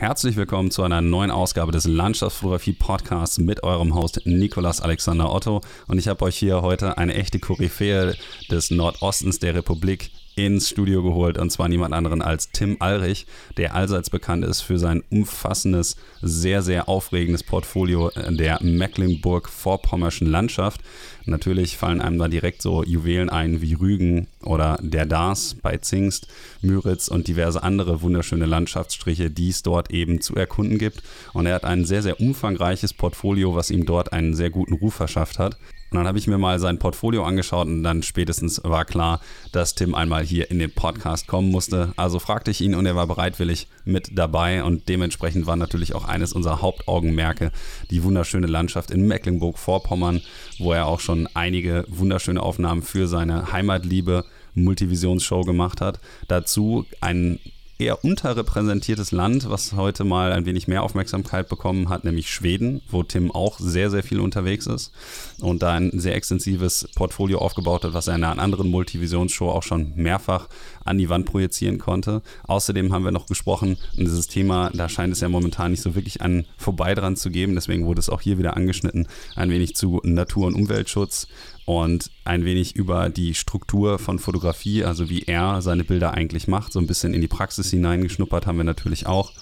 Herzlich willkommen zu einer neuen Ausgabe des Landschaftsfotografie Podcasts mit eurem Host Nikolas Alexander Otto. Und ich habe euch hier heute eine echte Koryphäe des Nordostens der Republik ins Studio geholt und zwar niemand anderen als Tim Alrich, der allseits bekannt ist für sein umfassendes, sehr, sehr aufregendes Portfolio der Mecklenburg-Vorpommerschen Landschaft. Natürlich fallen einem da direkt so Juwelen ein wie Rügen oder der Dars bei Zingst, Müritz und diverse andere wunderschöne Landschaftsstriche, die es dort eben zu erkunden gibt. Und er hat ein sehr, sehr umfangreiches Portfolio, was ihm dort einen sehr guten Ruf verschafft hat. Und dann habe ich mir mal sein Portfolio angeschaut und dann spätestens war klar, dass Tim einmal hier in den Podcast kommen musste. Also fragte ich ihn und er war bereitwillig mit dabei und dementsprechend war natürlich auch eines unserer Hauptaugenmerke die wunderschöne Landschaft in Mecklenburg-Vorpommern, wo er auch schon einige wunderschöne Aufnahmen für seine Heimatliebe Multivisionsshow gemacht hat. Dazu ein eher unterrepräsentiertes Land, was heute mal ein wenig mehr Aufmerksamkeit bekommen hat, nämlich Schweden, wo Tim auch sehr, sehr viel unterwegs ist und da ein sehr extensives Portfolio aufgebaut hat, was er in einer anderen Multivisionsshow auch schon mehrfach an die Wand projizieren konnte. Außerdem haben wir noch gesprochen, und dieses Thema, da scheint es ja momentan nicht so wirklich an vorbei dran zu geben, deswegen wurde es auch hier wieder angeschnitten, ein wenig zu Natur- und Umweltschutz und ein wenig über die Struktur von Fotografie, also wie er seine Bilder eigentlich macht, so ein bisschen in die Praxis hineingeschnuppert haben wir natürlich auch.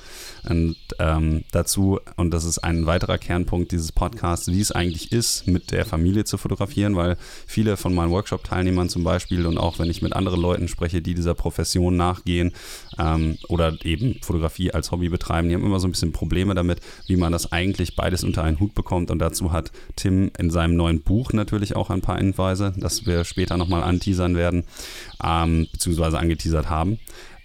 Und ähm, dazu, und das ist ein weiterer Kernpunkt dieses Podcasts, wie es eigentlich ist, mit der Familie zu fotografieren, weil viele von meinen Workshop-Teilnehmern zum Beispiel und auch wenn ich mit anderen Leuten spreche, die dieser Profession nachgehen ähm, oder eben Fotografie als Hobby betreiben, die haben immer so ein bisschen Probleme damit, wie man das eigentlich beides unter einen Hut bekommt. Und dazu hat Tim in seinem neuen Buch natürlich auch ein paar Hinweise, das wir später nochmal anteasern werden, ähm, beziehungsweise angeteasert haben.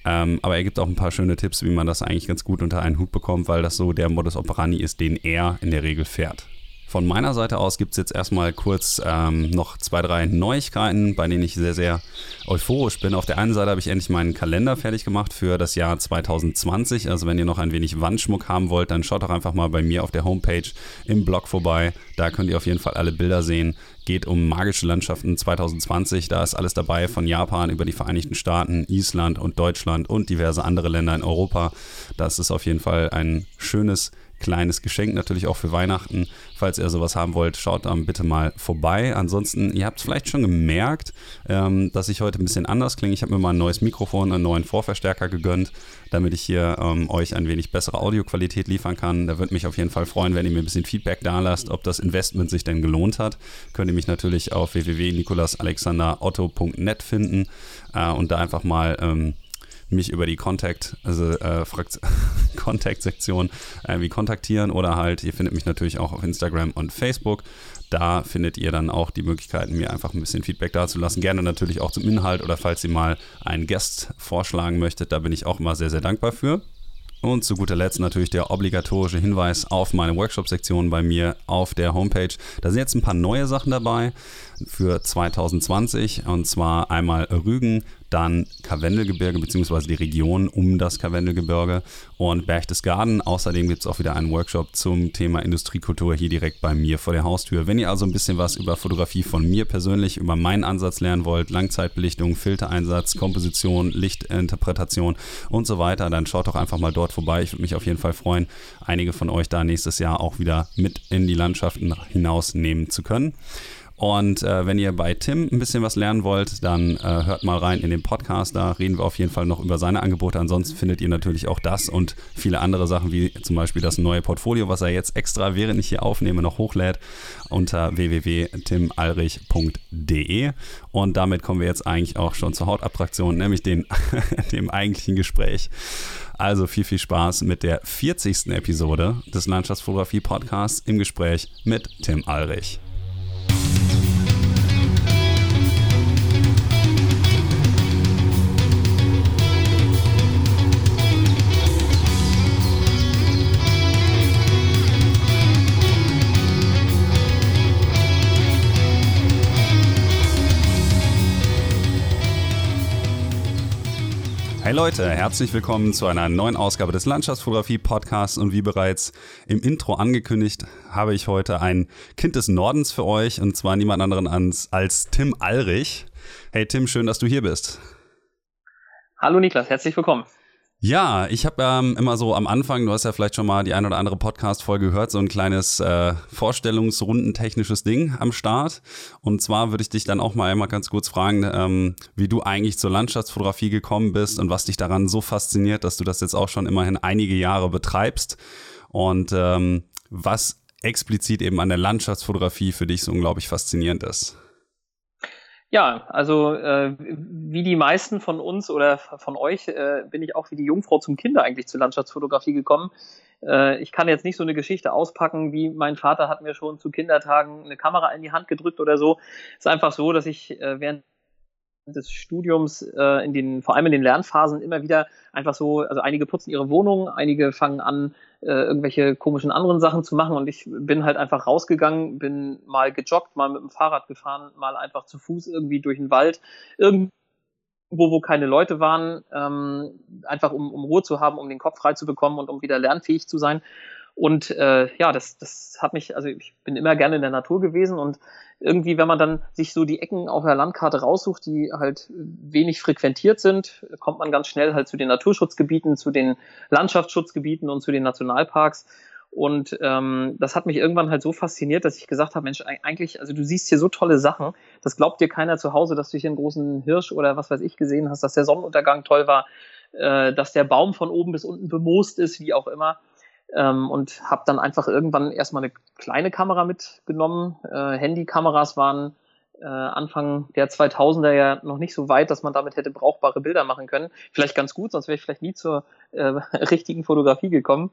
Ähm, aber er gibt auch ein paar schöne Tipps, wie man das eigentlich ganz gut unter einen Hut bekommt, weil das so der Modus operandi ist, den er in der Regel fährt. Von meiner Seite aus gibt es jetzt erstmal kurz ähm, noch zwei, drei Neuigkeiten, bei denen ich sehr, sehr euphorisch bin. Auf der einen Seite habe ich endlich meinen Kalender fertig gemacht für das Jahr 2020. Also wenn ihr noch ein wenig Wandschmuck haben wollt, dann schaut doch einfach mal bei mir auf der Homepage im Blog vorbei. Da könnt ihr auf jeden Fall alle Bilder sehen. Geht um magische Landschaften 2020. Da ist alles dabei, von Japan über die Vereinigten Staaten, Island und Deutschland und diverse andere Länder in Europa. Das ist auf jeden Fall ein schönes kleines Geschenk natürlich auch für Weihnachten. Falls ihr sowas haben wollt, schaut dann bitte mal vorbei. Ansonsten, ihr habt es vielleicht schon gemerkt, ähm, dass ich heute ein bisschen anders klinge. Ich habe mir mal ein neues Mikrofon, einen neuen Vorverstärker gegönnt, damit ich hier ähm, euch ein wenig bessere Audioqualität liefern kann. Da würde mich auf jeden Fall freuen, wenn ihr mir ein bisschen Feedback da lasst, ob das Investment sich denn gelohnt hat. Könnt ihr mich natürlich auf www.nikolasalexanderotto.net finden äh, und da einfach mal ähm, mich über die Contact, also äh, irgendwie kontaktieren oder halt, ihr findet mich natürlich auch auf Instagram und Facebook. Da findet ihr dann auch die Möglichkeiten, mir einfach ein bisschen Feedback dazulassen. Gerne natürlich auch zum Inhalt oder falls ihr mal einen Guest vorschlagen möchtet, da bin ich auch immer sehr, sehr dankbar für. Und zu guter Letzt natürlich der obligatorische Hinweis auf meine Workshop-Sektion bei mir auf der Homepage. Da sind jetzt ein paar neue Sachen dabei für 2020 und zwar einmal Rügen, dann Karwendelgebirge bzw. die Region um das Karwendelgebirge und Berchtesgaden. Außerdem gibt es auch wieder einen Workshop zum Thema Industriekultur hier direkt bei mir vor der Haustür. Wenn ihr also ein bisschen was über Fotografie von mir persönlich, über meinen Ansatz lernen wollt, Langzeitbelichtung, Filtereinsatz, Komposition, Lichtinterpretation und so weiter, dann schaut doch einfach mal dort vorbei. Ich würde mich auf jeden Fall freuen, einige von euch da nächstes Jahr auch wieder mit in die Landschaften hinausnehmen zu können. Und äh, wenn ihr bei Tim ein bisschen was lernen wollt, dann äh, hört mal rein in den Podcast. Da reden wir auf jeden Fall noch über seine Angebote. Ansonsten findet ihr natürlich auch das und viele andere Sachen, wie zum Beispiel das neue Portfolio, was er jetzt extra, während ich hier aufnehme, noch hochlädt unter www.timalrich.de. Und damit kommen wir jetzt eigentlich auch schon zur Hautattraktion, nämlich den, dem eigentlichen Gespräch. Also viel, viel Spaß mit der 40. Episode des Landschaftsfotografie Podcasts im Gespräch mit Tim Alrich. Hey Leute, herzlich willkommen zu einer neuen Ausgabe des Landschaftsfotografie Podcasts und wie bereits im Intro angekündigt, habe ich heute ein Kind des Nordens für euch und zwar niemand anderen als, Tim Alrich. Hey Tim, schön, dass du hier bist. Hallo Niklas, herzlich willkommen. Ja, ich habe ähm, immer so am Anfang, du hast ja vielleicht schon mal die ein oder andere Podcast-Folge gehört, so ein kleines äh, Vorstellungsrundentechnisches Ding am Start. Und zwar würde ich dich dann auch mal einmal ganz kurz fragen, ähm, wie du eigentlich zur Landschaftsfotografie gekommen bist und was dich daran so fasziniert, dass du das jetzt auch schon immerhin einige Jahre betreibst. Und ähm, was explizit eben an der Landschaftsfotografie für dich so unglaublich faszinierend ist. Ja, also äh, wie die meisten von uns oder von euch äh, bin ich auch wie die Jungfrau zum Kinder eigentlich zur Landschaftsfotografie gekommen. Äh, ich kann jetzt nicht so eine Geschichte auspacken, wie mein Vater hat mir schon zu Kindertagen eine Kamera in die Hand gedrückt oder so. Es ist einfach so, dass ich äh, während des Studiums äh, in den, vor allem in den Lernphasen immer wieder einfach so, also einige putzen ihre Wohnung, einige fangen an, irgendwelche komischen anderen Sachen zu machen und ich bin halt einfach rausgegangen, bin mal gejoggt, mal mit dem Fahrrad gefahren, mal einfach zu Fuß irgendwie durch den Wald, irgendwo, wo keine Leute waren, ähm, einfach um, um Ruhe zu haben, um den Kopf frei zu bekommen und um wieder lernfähig zu sein. Und äh, ja, das, das hat mich, also ich bin immer gerne in der Natur gewesen und irgendwie, wenn man dann sich so die Ecken auf der Landkarte raussucht, die halt wenig frequentiert sind, kommt man ganz schnell halt zu den Naturschutzgebieten, zu den Landschaftsschutzgebieten und zu den Nationalparks. Und ähm, das hat mich irgendwann halt so fasziniert, dass ich gesagt habe, Mensch, eigentlich, also du siehst hier so tolle Sachen, das glaubt dir keiner zu Hause, dass du hier einen großen Hirsch oder was weiß ich gesehen hast, dass der Sonnenuntergang toll war, äh, dass der Baum von oben bis unten bemoost ist, wie auch immer ähm, und habe dann einfach irgendwann erstmal eine kleine Kamera mitgenommen. Äh, Handykameras waren äh, Anfang der 2000er ja noch nicht so weit, dass man damit hätte brauchbare Bilder machen können. Vielleicht ganz gut, sonst wäre ich vielleicht nie zur äh, richtigen Fotografie gekommen.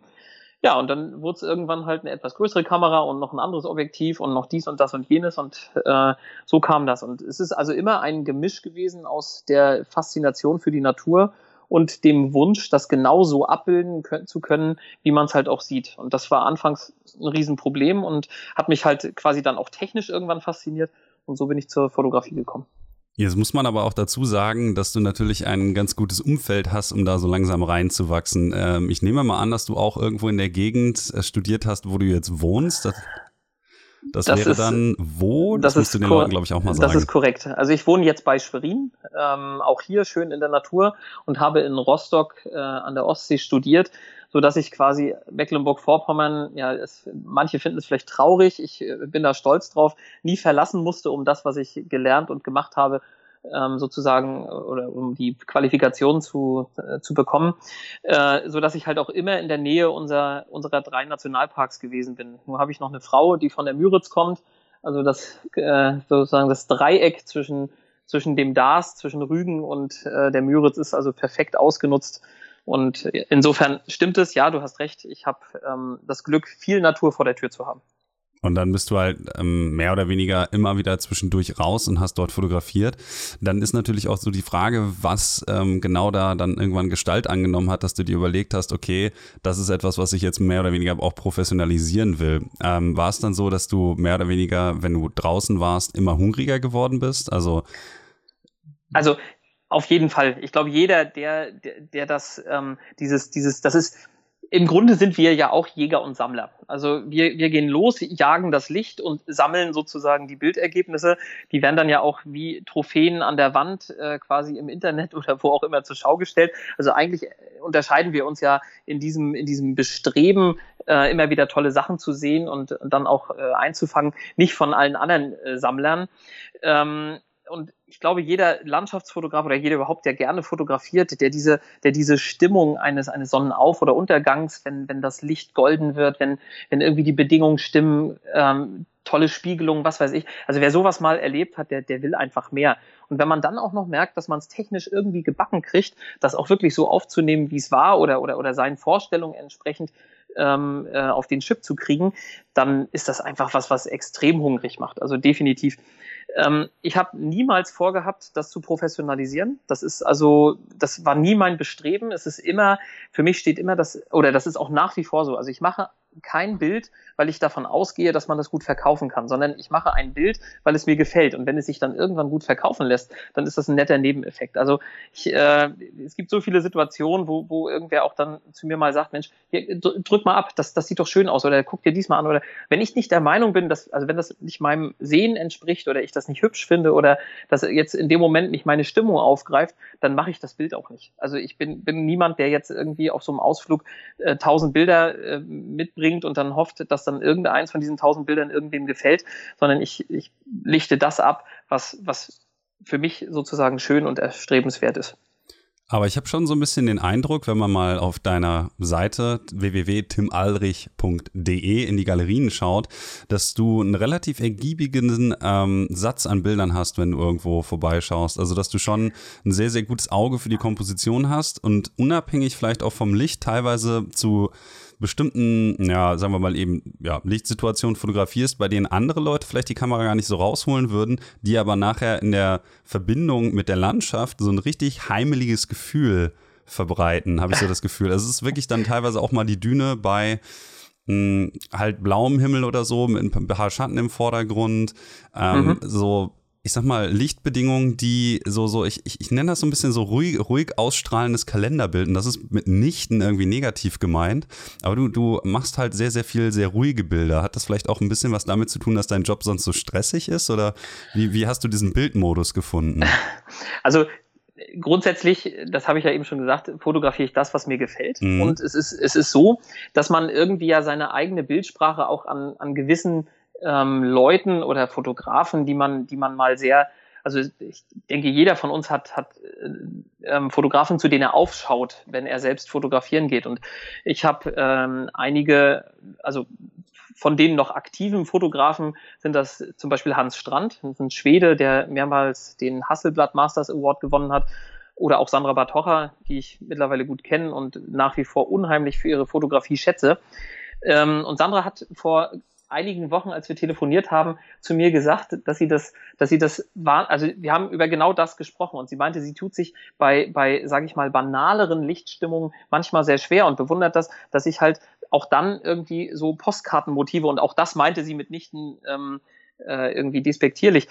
Ja, und dann wurde es irgendwann halt eine etwas größere Kamera und noch ein anderes Objektiv und noch dies und das und jenes und äh, so kam das. Und es ist also immer ein Gemisch gewesen aus der Faszination für die Natur und dem Wunsch, das genauso abbilden können, zu können, wie man es halt auch sieht. Und das war anfangs ein Riesenproblem und hat mich halt quasi dann auch technisch irgendwann fasziniert. Und so bin ich zur Fotografie gekommen. Jetzt muss man aber auch dazu sagen, dass du natürlich ein ganz gutes Umfeld hast, um da so langsam reinzuwachsen. Ähm, ich nehme mal an, dass du auch irgendwo in der Gegend äh, studiert hast, wo du jetzt wohnst. Das das, das wäre ist, dann wo? Das, das musst du den Leuten, glaube ich, auch mal sagen. Das ist korrekt. Also ich wohne jetzt bei Schwerin, ähm, auch hier schön in der Natur und habe in Rostock äh, an der Ostsee studiert, so dass ich quasi Mecklenburg-Vorpommern, ja, es, manche finden es vielleicht traurig, ich äh, bin da stolz drauf, nie verlassen musste, um das, was ich gelernt und gemacht habe, ähm, sozusagen oder um die Qualifikation zu, äh, zu bekommen, äh, so dass ich halt auch immer in der Nähe unserer, unserer drei Nationalparks gewesen bin. Nur habe ich noch eine Frau, die von der Müritz kommt, also das äh, sozusagen das Dreieck zwischen zwischen dem Dars, zwischen Rügen und äh, der Müritz ist also perfekt ausgenutzt. Und insofern stimmt es, ja, du hast recht, ich habe ähm, das Glück, viel Natur vor der Tür zu haben. Und dann bist du halt ähm, mehr oder weniger immer wieder zwischendurch raus und hast dort fotografiert. Dann ist natürlich auch so die Frage, was ähm, genau da dann irgendwann Gestalt angenommen hat, dass du dir überlegt hast, okay, das ist etwas, was ich jetzt mehr oder weniger auch professionalisieren will. Ähm, war es dann so, dass du mehr oder weniger, wenn du draußen warst, immer hungriger geworden bist? Also, also auf jeden Fall. Ich glaube, jeder, der, der, der das, ähm, dieses, dieses, das ist im Grunde sind wir ja auch Jäger und Sammler. Also wir, wir gehen los, jagen das Licht und sammeln sozusagen die Bildergebnisse. Die werden dann ja auch wie Trophäen an der Wand äh, quasi im Internet oder wo auch immer zur Schau gestellt. Also eigentlich unterscheiden wir uns ja in diesem, in diesem Bestreben, äh, immer wieder tolle Sachen zu sehen und, und dann auch äh, einzufangen, nicht von allen anderen äh, Sammlern. Ähm, und ich glaube, jeder Landschaftsfotograf oder jeder überhaupt, der gerne fotografiert, der diese, der diese Stimmung eines, eines Sonnenauf- oder Untergangs, wenn, wenn das Licht golden wird, wenn, wenn irgendwie die Bedingungen stimmen, ähm, tolle Spiegelung, was weiß ich. Also wer sowas mal erlebt hat, der, der will einfach mehr. Und wenn man dann auch noch merkt, dass man es technisch irgendwie gebacken kriegt, das auch wirklich so aufzunehmen, wie es war oder, oder, oder seinen Vorstellungen entsprechend ähm, äh, auf den Chip zu kriegen, dann ist das einfach was, was extrem hungrig macht. Also definitiv. Ähm, ich habe niemals vorgehabt, das zu professionalisieren. Das ist also, das war nie mein Bestreben. Es ist immer, für mich steht immer das, oder das ist auch nach wie vor so. Also ich mache kein Bild, weil ich davon ausgehe, dass man das gut verkaufen kann, sondern ich mache ein Bild, weil es mir gefällt. Und wenn es sich dann irgendwann gut verkaufen lässt, dann ist das ein netter Nebeneffekt. Also ich, äh, es gibt so viele Situationen, wo, wo irgendwer auch dann zu mir mal sagt, Mensch, hier, drück mal ab, das, das sieht doch schön aus oder guck dir diesmal an. Oder wenn ich nicht der Meinung bin, dass, also wenn das nicht meinem Sehen entspricht oder ich das nicht hübsch finde oder dass jetzt in dem Moment nicht meine Stimmung aufgreift, dann mache ich das Bild auch nicht. Also ich bin, bin niemand, der jetzt irgendwie auf so einem Ausflug äh, tausend Bilder äh, mitbringt und dann hofft, dass dann irgendeins von diesen tausend Bildern irgendwem gefällt, sondern ich, ich lichte das ab, was, was für mich sozusagen schön und erstrebenswert ist. Aber ich habe schon so ein bisschen den Eindruck, wenn man mal auf deiner Seite www.timalrich.de in die Galerien schaut, dass du einen relativ ergiebigen ähm, Satz an Bildern hast, wenn du irgendwo vorbeischaust. Also, dass du schon ein sehr, sehr gutes Auge für die Komposition hast und unabhängig vielleicht auch vom Licht teilweise zu bestimmten, ja, sagen wir mal eben, ja, Lichtsituationen fotografierst, bei denen andere Leute vielleicht die Kamera gar nicht so rausholen würden, die aber nachher in der Verbindung mit der Landschaft so ein richtig heimeliges Gefühl verbreiten, habe ich so das Gefühl. Also es ist wirklich dann teilweise auch mal die Düne bei mh, hm, halt blauem Himmel oder so, mit ein paar Schatten im Vordergrund, ähm, mhm. so ich sag mal, Lichtbedingungen, die so, so, ich, ich, ich nenne das so ein bisschen so ruhig, ruhig ausstrahlendes Kalenderbild. Und das ist mitnichten irgendwie negativ gemeint. Aber du, du machst halt sehr, sehr viel sehr ruhige Bilder. Hat das vielleicht auch ein bisschen was damit zu tun, dass dein Job sonst so stressig ist? Oder wie, wie hast du diesen Bildmodus gefunden? Also grundsätzlich, das habe ich ja eben schon gesagt, fotografiere ich das, was mir gefällt. Mhm. Und es ist, es ist so, dass man irgendwie ja seine eigene Bildsprache auch an, an gewissen ähm, Leuten oder Fotografen, die man, die man mal sehr, also ich denke, jeder von uns hat, hat äh, ähm, Fotografen, zu denen er aufschaut, wenn er selbst fotografieren geht. Und ich habe ähm, einige, also von den noch aktiven Fotografen sind das zum Beispiel Hans Strand, ein Schwede, der mehrmals den Hasselblatt Masters Award gewonnen hat. Oder auch Sandra Bartocha, die ich mittlerweile gut kenne und nach wie vor unheimlich für ihre Fotografie schätze. Ähm, und Sandra hat vor einigen Wochen, als wir telefoniert haben, zu mir gesagt, dass sie das, dass sie das war, also wir haben über genau das gesprochen und sie meinte, sie tut sich bei, bei, sage ich mal, banaleren Lichtstimmungen manchmal sehr schwer und bewundert das, dass ich halt auch dann irgendwie so Postkartenmotive und auch das meinte sie mitnichten ähm, äh, irgendwie despektierlich,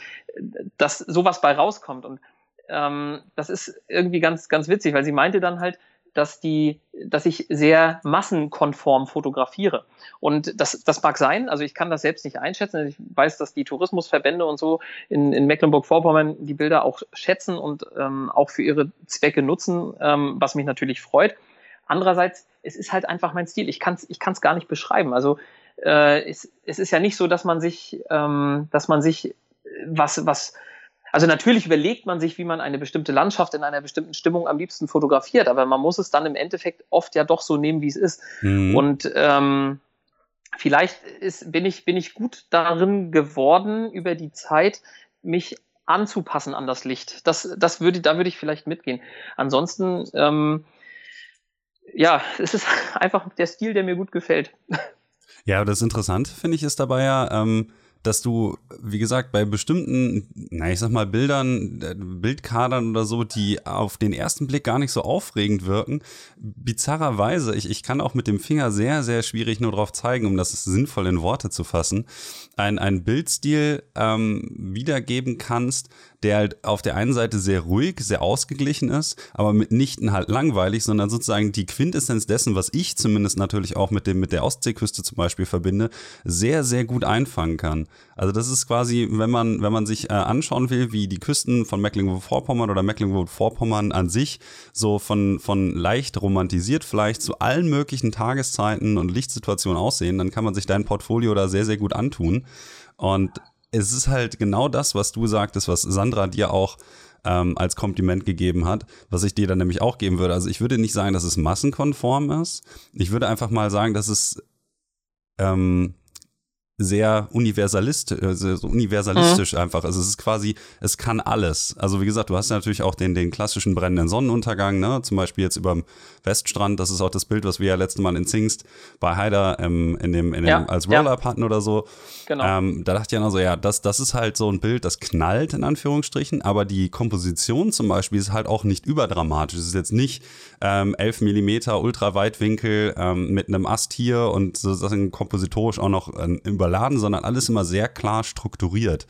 dass sowas bei rauskommt und ähm, das ist irgendwie ganz, ganz witzig, weil sie meinte dann halt, dass die, dass ich sehr massenkonform fotografiere. Und das, das mag sein, also ich kann das selbst nicht einschätzen. Ich weiß, dass die Tourismusverbände und so in, in Mecklenburg-Vorpommern die Bilder auch schätzen und ähm, auch für ihre Zwecke nutzen, ähm, was mich natürlich freut. Andererseits, es ist halt einfach mein Stil. Ich kann es ich kann's gar nicht beschreiben. Also äh, es, es ist ja nicht so, dass man sich, ähm, dass man sich was, was also natürlich überlegt man sich, wie man eine bestimmte Landschaft in einer bestimmten Stimmung am liebsten fotografiert, aber man muss es dann im Endeffekt oft ja doch so nehmen, wie es ist. Mhm. Und ähm, vielleicht ist, bin, ich, bin ich gut darin geworden, über die Zeit mich anzupassen an das Licht. Das, das würde, da würde ich vielleicht mitgehen. Ansonsten, ähm, ja, es ist einfach der Stil, der mir gut gefällt. Ja, das Interessante finde ich ist dabei ja, ähm, dass du, wie gesagt, bei bestimmten, na, ich sag mal, Bildern, äh, Bildkadern oder so, die auf den ersten Blick gar nicht so aufregend wirken, bizarrerweise, ich, ich kann auch mit dem Finger sehr, sehr schwierig nur drauf zeigen, um das sinnvoll in Worte zu fassen, ein, ein Bildstil ähm, wiedergeben kannst, der halt auf der einen Seite sehr ruhig, sehr ausgeglichen ist, aber mitnichten halt langweilig, sondern sozusagen die Quintessenz dessen, was ich zumindest natürlich auch mit dem, mit der Ostseeküste zum Beispiel verbinde, sehr, sehr gut einfangen kann. Also das ist quasi, wenn man, wenn man sich äh, anschauen will, wie die Küsten von Mecklenburg-Vorpommern oder Mecklenburg-Vorpommern an sich so von, von leicht romantisiert vielleicht zu allen möglichen Tageszeiten und Lichtsituationen aussehen, dann kann man sich dein Portfolio da sehr, sehr gut antun. Und es ist halt genau das, was du sagtest, was Sandra dir auch ähm, als Kompliment gegeben hat, was ich dir dann nämlich auch geben würde. Also ich würde nicht sagen, dass es massenkonform ist. Ich würde einfach mal sagen, dass es ähm, sehr universalist, äh, so universalistisch mhm. einfach. Also es ist quasi, es kann alles. Also wie gesagt, du hast ja natürlich auch den, den klassischen brennenden Sonnenuntergang, ne? Zum Beispiel jetzt über dem Weststrand. Das ist auch das Bild, was wir ja letztes Mal in Zingst bei Haider ähm, in dem, in dem ja. als Roll-Up ja. hatten oder so. Genau. Ähm, da dachte ich noch so, ja, das, das ist halt so ein Bild, das knallt in Anführungsstrichen, aber die Komposition zum Beispiel ist halt auch nicht überdramatisch. Es ist jetzt nicht ähm, 11 Millimeter Ultraweitwinkel ähm, mit einem Ast hier und sozusagen kompositorisch auch noch äh, überladen, sondern alles immer sehr klar strukturiert.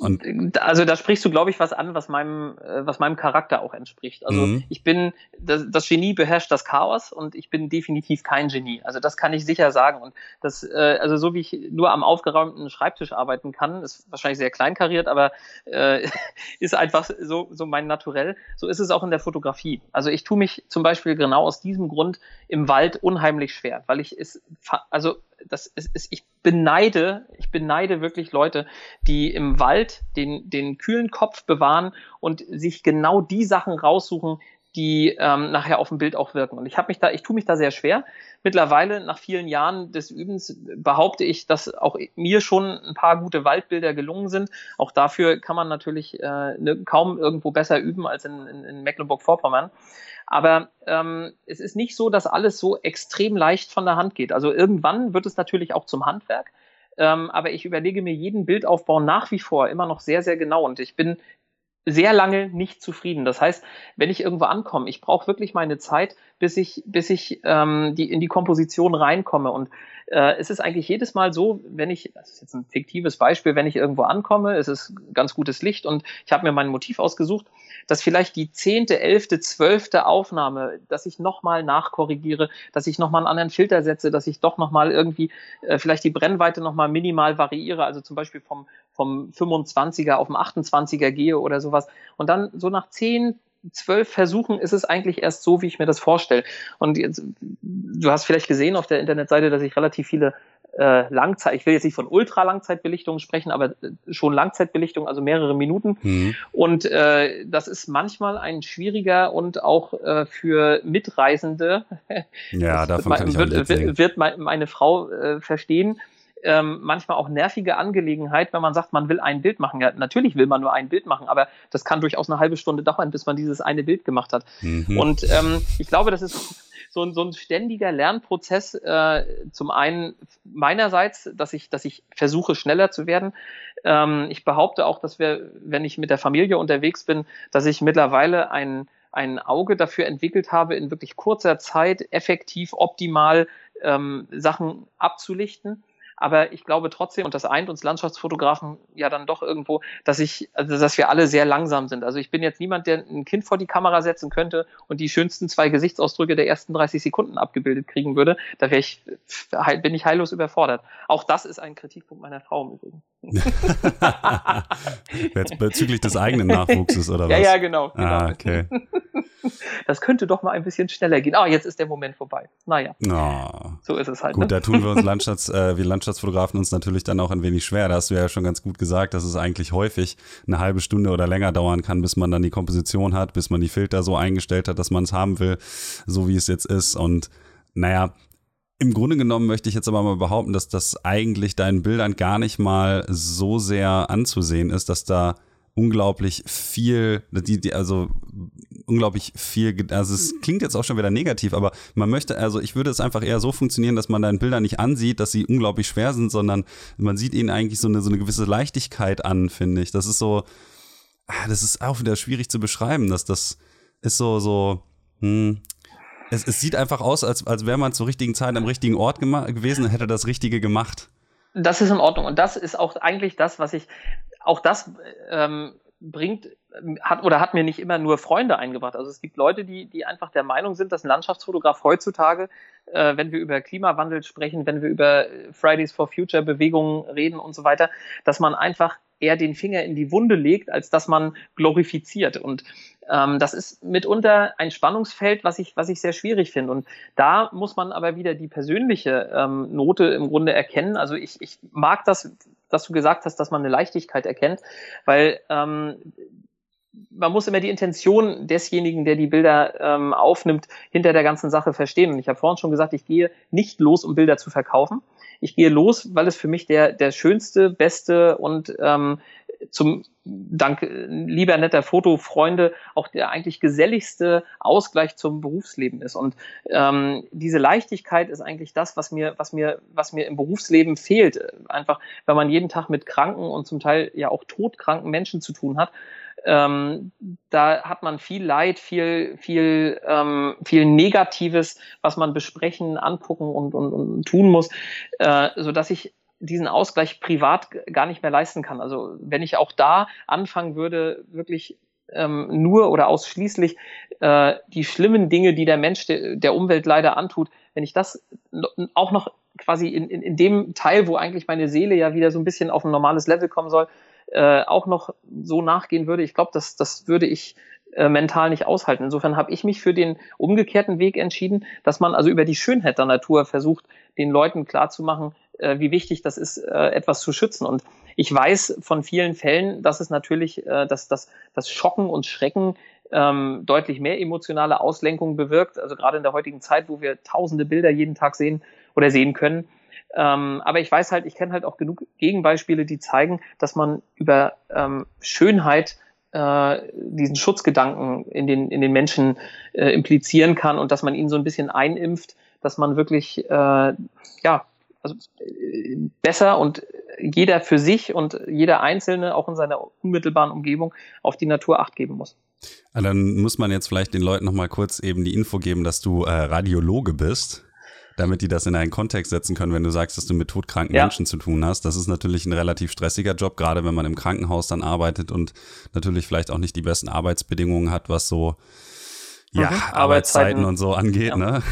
Und also da sprichst du, glaube ich, was an, was meinem, äh, was meinem Charakter auch entspricht. Also mhm. ich bin, das, das, Genie beherrscht das Chaos und ich bin definitiv kein Genie. Also das kann ich sicher sagen. Und das, äh, also so wie ich nur am aufgeräumten Schreibtisch arbeiten kann, ist wahrscheinlich sehr kleinkariert, aber äh, ist einfach so, so mein Naturell. So ist es auch in der Fotografie. Also ich tue mich zum Beispiel genau aus diesem Grund im Wald unheimlich schwer, weil ich es, also das ist, ist, ich beneide, ich beneide wirklich Leute, die im Wald den, den kühlen Kopf bewahren und sich genau die Sachen raussuchen, die ähm, nachher auf dem Bild auch wirken. Und ich habe mich da, ich tue mich da sehr schwer. Mittlerweile, nach vielen Jahren des Übens, behaupte ich, dass auch mir schon ein paar gute Waldbilder gelungen sind. Auch dafür kann man natürlich äh, ne, kaum irgendwo besser üben als in, in, in Mecklenburg-Vorpommern. Aber ähm, es ist nicht so, dass alles so extrem leicht von der Hand geht. Also irgendwann wird es natürlich auch zum Handwerk. Ähm, aber ich überlege mir jeden Bildaufbau nach wie vor immer noch sehr, sehr genau. Und ich bin sehr lange nicht zufrieden. Das heißt, wenn ich irgendwo ankomme, ich brauche wirklich meine Zeit, bis ich, bis ich ähm, die, in die Komposition reinkomme. Und äh, es ist eigentlich jedes Mal so, wenn ich, das ist jetzt ein fiktives Beispiel, wenn ich irgendwo ankomme, es ist ganz gutes Licht und ich habe mir mein Motiv ausgesucht, dass vielleicht die zehnte, elfte, zwölfte Aufnahme, dass ich nochmal nachkorrigiere, dass ich nochmal einen anderen Filter setze, dass ich doch nochmal irgendwie äh, vielleicht die Brennweite nochmal minimal variiere, also zum Beispiel vom, vom 25er auf dem 28er gehe oder sowas. Und dann so nach zehn, zwölf Versuchen ist es eigentlich erst so, wie ich mir das vorstelle. Und jetzt, du hast vielleicht gesehen auf der Internetseite, dass ich relativ viele äh, Langzeit, ich will jetzt nicht von Ultralangzeitbelichtung sprechen, aber äh, schon Langzeitbelichtung, also mehrere Minuten. Mhm. Und äh, das ist manchmal ein schwieriger und auch äh, für Mitreisende, ja, davon kann ich wird, wird, wird meine Frau äh, verstehen, ähm, manchmal auch nervige Angelegenheit, wenn man sagt, man will ein Bild machen. Ja, natürlich will man nur ein Bild machen, aber das kann durchaus eine halbe Stunde dauern, bis man dieses eine Bild gemacht hat. Mhm. Und ähm, ich glaube, das ist so ein, so ein ständiger Lernprozess, äh, zum einen meinerseits, dass ich, dass ich versuche, schneller zu werden. Ähm, ich behaupte auch, dass wir, wenn ich mit der Familie unterwegs bin, dass ich mittlerweile ein, ein Auge dafür entwickelt habe, in wirklich kurzer Zeit effektiv, optimal ähm, Sachen abzulichten. Aber ich glaube trotzdem, und das eint uns Landschaftsfotografen ja dann doch irgendwo, dass ich, also dass wir alle sehr langsam sind. Also ich bin jetzt niemand, der ein Kind vor die Kamera setzen könnte und die schönsten zwei Gesichtsausdrücke der ersten 30 Sekunden abgebildet kriegen würde. Da wäre ich, bin ich heillos überfordert. Auch das ist ein Kritikpunkt meiner Frau im Übrigen. Jetzt bezüglich des eigenen Nachwuchses oder was? Ja, ja, genau. genau. Ah, okay. Das könnte doch mal ein bisschen schneller gehen. Ah, jetzt ist der Moment vorbei. Naja. Oh. So ist es halt. Gut, ne? da tun wir uns Landschafts, äh, wir Landschaftsfotografen uns natürlich dann auch ein wenig schwer. Da hast du ja schon ganz gut gesagt, dass es eigentlich häufig eine halbe Stunde oder länger dauern kann, bis man dann die Komposition hat, bis man die Filter so eingestellt hat, dass man es haben will, so wie es jetzt ist. Und naja, im Grunde genommen möchte ich jetzt aber mal behaupten, dass das eigentlich deinen Bildern gar nicht mal so sehr anzusehen ist, dass da unglaublich viel, die, die, also unglaublich viel, also es klingt jetzt auch schon wieder negativ, aber man möchte, also ich würde es einfach eher so funktionieren, dass man deine Bilder nicht ansieht, dass sie unglaublich schwer sind, sondern man sieht ihnen eigentlich so eine, so eine gewisse Leichtigkeit an, finde ich. Das ist so, ah, das ist auch wieder schwierig zu beschreiben, dass das ist so, so, hm, es, es sieht einfach aus, als, als wäre man zur richtigen Zeit am richtigen Ort gewesen und hätte das Richtige gemacht. Das ist in Ordnung. Und das ist auch eigentlich das, was ich, auch das ähm, bringt hat oder hat mir nicht immer nur Freunde eingebracht. Also es gibt Leute, die, die einfach der Meinung sind, dass ein Landschaftsfotograf heutzutage, äh, wenn wir über Klimawandel sprechen, wenn wir über Fridays for Future Bewegungen reden und so weiter, dass man einfach eher den Finger in die Wunde legt, als dass man glorifiziert. Und ähm, das ist mitunter ein Spannungsfeld, was ich, was ich sehr schwierig finde. Und da muss man aber wieder die persönliche ähm, Note im Grunde erkennen. Also ich, ich mag das, dass du gesagt hast, dass man eine Leichtigkeit erkennt, weil ähm, man muss immer die Intention desjenigen, der die Bilder ähm, aufnimmt, hinter der ganzen Sache verstehen. Und ich habe vorhin schon gesagt, ich gehe nicht los, um Bilder zu verkaufen. Ich gehe los, weil es für mich der, der schönste, beste und ähm, zum Dank lieber netter Fotofreunde auch der eigentlich geselligste Ausgleich zum Berufsleben ist. Und ähm, diese Leichtigkeit ist eigentlich das, was mir, was mir, was mir im Berufsleben fehlt. Einfach, wenn man jeden Tag mit kranken und zum Teil ja auch todkranken Menschen zu tun hat ähm, da hat man viel Leid, viel, viel, ähm, viel Negatives, was man besprechen, angucken und, und, und tun muss, äh, so dass ich diesen Ausgleich privat gar nicht mehr leisten kann. Also wenn ich auch da anfangen würde, wirklich ähm, nur oder ausschließlich äh, die schlimmen Dinge, die der Mensch de, der Umwelt leider antut, wenn ich das auch noch quasi in, in, in dem Teil, wo eigentlich meine Seele ja wieder so ein bisschen auf ein normales Level kommen soll, äh, auch noch so nachgehen würde, ich glaube, das, das würde ich äh, mental nicht aushalten. Insofern habe ich mich für den umgekehrten Weg entschieden, dass man also über die Schönheit der Natur versucht, den Leuten klarzumachen, äh, wie wichtig das ist, äh, etwas zu schützen. Und ich weiß von vielen Fällen, dass es natürlich, äh, dass das, Schocken und Schrecken ähm, deutlich mehr emotionale Auslenkung bewirkt. Also gerade in der heutigen Zeit, wo wir tausende Bilder jeden Tag sehen oder sehen können, ähm, aber ich weiß halt, ich kenne halt auch genug Gegenbeispiele, die zeigen, dass man über ähm, Schönheit äh, diesen Schutzgedanken in den, in den Menschen äh, implizieren kann und dass man ihn so ein bisschen einimpft, dass man wirklich, äh, ja, also äh, besser und jeder für sich und jeder Einzelne auch in seiner unmittelbaren Umgebung auf die Natur acht geben muss. dann muss man jetzt vielleicht den Leuten noch mal kurz eben die Info geben, dass du äh, Radiologe bist damit die das in einen Kontext setzen können, wenn du sagst, dass du mit todkranken ja. Menschen zu tun hast. Das ist natürlich ein relativ stressiger Job, gerade wenn man im Krankenhaus dann arbeitet und natürlich vielleicht auch nicht die besten Arbeitsbedingungen hat, was so ja, mhm, Arbeitszeiten, Arbeitszeiten und so angeht, ja. ne?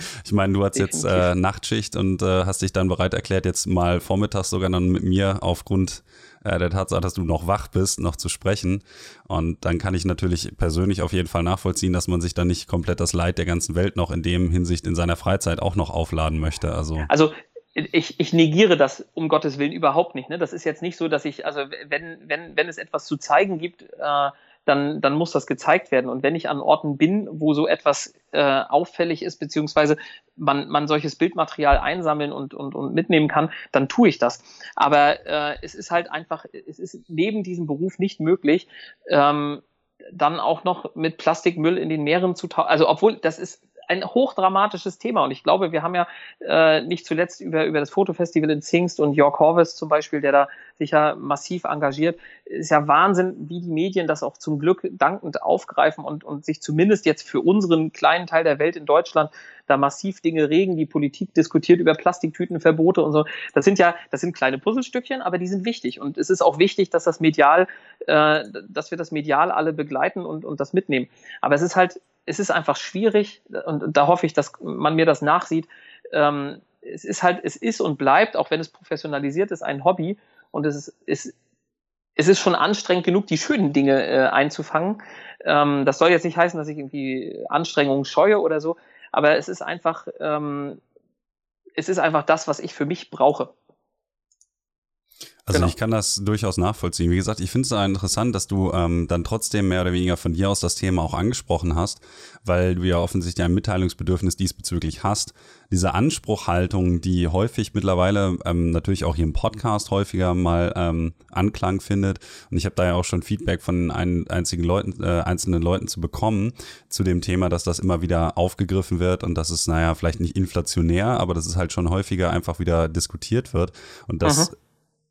Ich meine, du hast jetzt äh, Nachtschicht und äh, hast dich dann bereit erklärt, jetzt mal vormittags sogar dann mit mir aufgrund äh, der Tatsache, dass du noch wach bist, noch zu sprechen. Und dann kann ich natürlich persönlich auf jeden Fall nachvollziehen, dass man sich dann nicht komplett das Leid der ganzen Welt noch in dem Hinsicht in seiner Freizeit auch noch aufladen möchte. Also, also ich, ich negiere das um Gottes Willen überhaupt nicht. Ne? Das ist jetzt nicht so, dass ich, also wenn, wenn, wenn es etwas zu zeigen gibt, äh, dann, dann muss das gezeigt werden. Und wenn ich an Orten bin, wo so etwas äh, auffällig ist, beziehungsweise man, man solches Bildmaterial einsammeln und, und, und mitnehmen kann, dann tue ich das. Aber äh, es ist halt einfach, es ist neben diesem Beruf nicht möglich, ähm, dann auch noch mit Plastikmüll in den Meeren zu tauchen. Also obwohl das ist ein hochdramatisches Thema. Und ich glaube, wir haben ja äh, nicht zuletzt über, über das Fotofestival in Zingst und Jörg Horvis zum Beispiel, der da sich ja massiv engagiert. Ist ja Wahnsinn, wie die Medien das auch zum Glück dankend aufgreifen und, und sich zumindest jetzt für unseren kleinen Teil der Welt in Deutschland da massiv Dinge regen. Die Politik diskutiert über Plastiktütenverbote und so. Das sind ja, das sind kleine Puzzlestückchen, aber die sind wichtig. Und es ist auch wichtig, dass das medial, äh, dass wir das medial alle begleiten und, und das mitnehmen. Aber es ist halt es ist einfach schwierig und da hoffe ich, dass man mir das nachsieht. Ähm, es ist halt, es ist und bleibt, auch wenn es professionalisiert ist, ein Hobby und es ist, es, es ist schon anstrengend genug, die schönen Dinge äh, einzufangen. Ähm, das soll jetzt nicht heißen, dass ich irgendwie Anstrengungen scheue oder so, aber es ist einfach, ähm, es ist einfach das, was ich für mich brauche. Also genau. ich kann das durchaus nachvollziehen. Wie gesagt, ich finde es interessant, dass du ähm, dann trotzdem mehr oder weniger von dir aus das Thema auch angesprochen hast, weil du ja offensichtlich ein Mitteilungsbedürfnis diesbezüglich hast. Diese Anspruchhaltung, die häufig mittlerweile ähm, natürlich auch hier im Podcast häufiger mal ähm, Anklang findet. Und ich habe da ja auch schon Feedback von ein, einzigen Leuten, äh, einzelnen Leuten zu bekommen zu dem Thema, dass das immer wieder aufgegriffen wird und dass es, naja, vielleicht nicht inflationär, aber dass es halt schon häufiger einfach wieder diskutiert wird. Und das mhm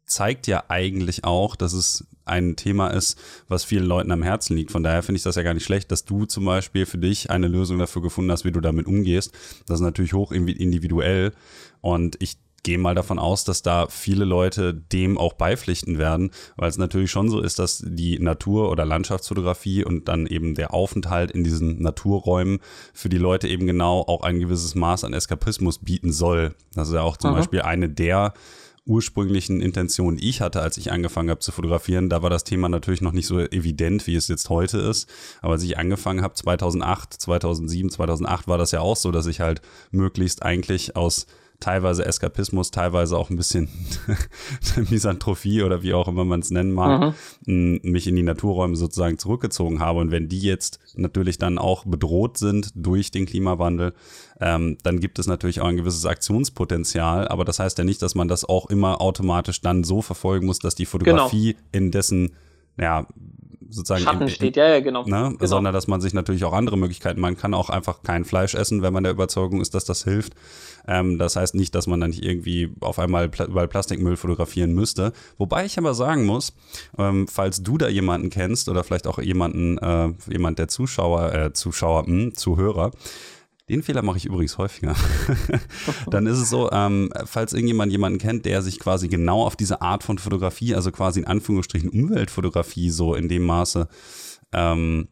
zeigt ja eigentlich auch, dass es ein Thema ist, was vielen Leuten am Herzen liegt. Von daher finde ich das ja gar nicht schlecht, dass du zum Beispiel für dich eine Lösung dafür gefunden hast, wie du damit umgehst. Das ist natürlich hoch individuell und ich gehe mal davon aus, dass da viele Leute dem auch beipflichten werden, weil es natürlich schon so ist, dass die Natur- oder Landschaftsfotografie und dann eben der Aufenthalt in diesen Naturräumen für die Leute eben genau auch ein gewisses Maß an Eskapismus bieten soll. Das ist ja auch zum Aha. Beispiel eine der ursprünglichen Intention ich hatte, als ich angefangen habe zu fotografieren, da war das Thema natürlich noch nicht so evident, wie es jetzt heute ist. Aber als ich angefangen habe, 2008, 2007, 2008, war das ja auch so, dass ich halt möglichst eigentlich aus teilweise Eskapismus, teilweise auch ein bisschen Misanthropie oder wie auch immer man es nennen mag, mhm. mich in die Naturräume sozusagen zurückgezogen habe. Und wenn die jetzt natürlich dann auch bedroht sind durch den Klimawandel, ähm, dann gibt es natürlich auch ein gewisses Aktionspotenzial. Aber das heißt ja nicht, dass man das auch immer automatisch dann so verfolgen muss, dass die Fotografie genau. in dessen ja, sozusagen Schatten im, steht, ja, ja, genau. Ne? genau. Sondern dass man sich natürlich auch andere Möglichkeiten, man kann auch einfach kein Fleisch essen, wenn man der Überzeugung ist, dass das hilft. Ähm, das heißt nicht, dass man dann nicht irgendwie auf einmal pl überall Plastikmüll fotografieren müsste. Wobei ich aber sagen muss, ähm, falls du da jemanden kennst oder vielleicht auch jemanden, äh, jemand der Zuschauer, äh, Zuschauer, mh, hm, Zuhörer, den Fehler mache ich übrigens häufiger. Dann ist es so, ähm, falls irgendjemand jemanden kennt, der sich quasi genau auf diese Art von Fotografie, also quasi in Anführungsstrichen Umweltfotografie so in dem Maße ähm,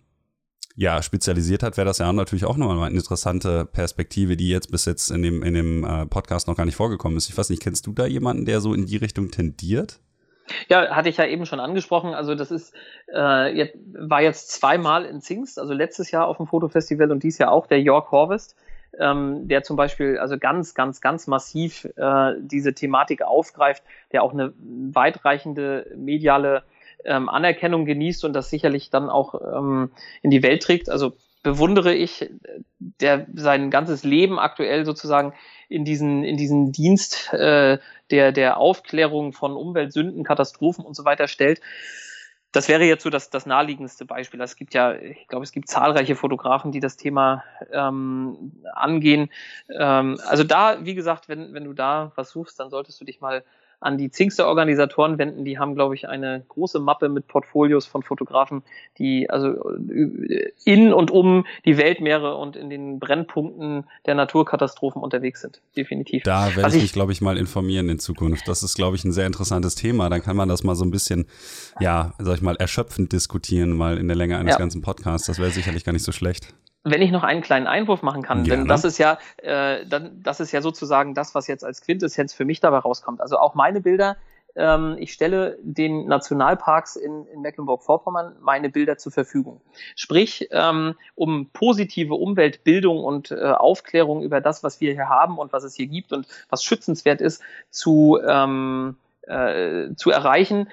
ja, spezialisiert hat, wäre das ja natürlich auch nochmal eine interessante Perspektive, die jetzt bis jetzt in dem, in dem äh, Podcast noch gar nicht vorgekommen ist. Ich weiß nicht, kennst du da jemanden, der so in die Richtung tendiert? Ja, hatte ich ja eben schon angesprochen. Also das ist äh, jetzt, war jetzt zweimal in Zingst, also letztes Jahr auf dem Fotofestival und dies Jahr auch der York Horvest, ähm, der zum Beispiel also ganz, ganz, ganz massiv äh, diese Thematik aufgreift, der auch eine weitreichende mediale ähm, Anerkennung genießt und das sicherlich dann auch ähm, in die Welt trägt. Also bewundere ich, der sein ganzes Leben aktuell sozusagen in diesen, in diesen Dienst äh, der, der Aufklärung von Umweltsünden, Katastrophen und so weiter stellt. Das wäre jetzt so das, das naheliegendste Beispiel. Es gibt ja, ich glaube, es gibt zahlreiche Fotografen, die das Thema ähm, angehen. Ähm, also da, wie gesagt, wenn, wenn du da was suchst, dann solltest du dich mal an die Zingster Organisatoren wenden. Die haben, glaube ich, eine große Mappe mit Portfolios von Fotografen, die also äh, in und um die Weltmeere und in den Brennpunkten der Naturkatastrophen unterwegs sind. Definitiv. Da werde also ich mich, glaube ich, mal informieren in Zukunft. Das ist, glaube ich, ein sehr interessantes Thema. Dann kann man das mal so ein bisschen, ja, sag ich mal, erschöpfend diskutieren, mal in der Länge eines ja. ganzen Podcasts. Das wäre sicherlich gar nicht so schlecht wenn ich noch einen kleinen Einwurf machen kann, Gerne. denn das ist ja, äh, dann, das ist ja sozusagen das, was jetzt als Quintessenz für mich dabei rauskommt. Also auch meine Bilder, ähm, ich stelle den Nationalparks in, in Mecklenburg-Vorpommern meine Bilder zur Verfügung. Sprich, ähm, um positive Umweltbildung und äh, Aufklärung über das, was wir hier haben und was es hier gibt und was schützenswert ist, zu ähm, äh, zu erreichen,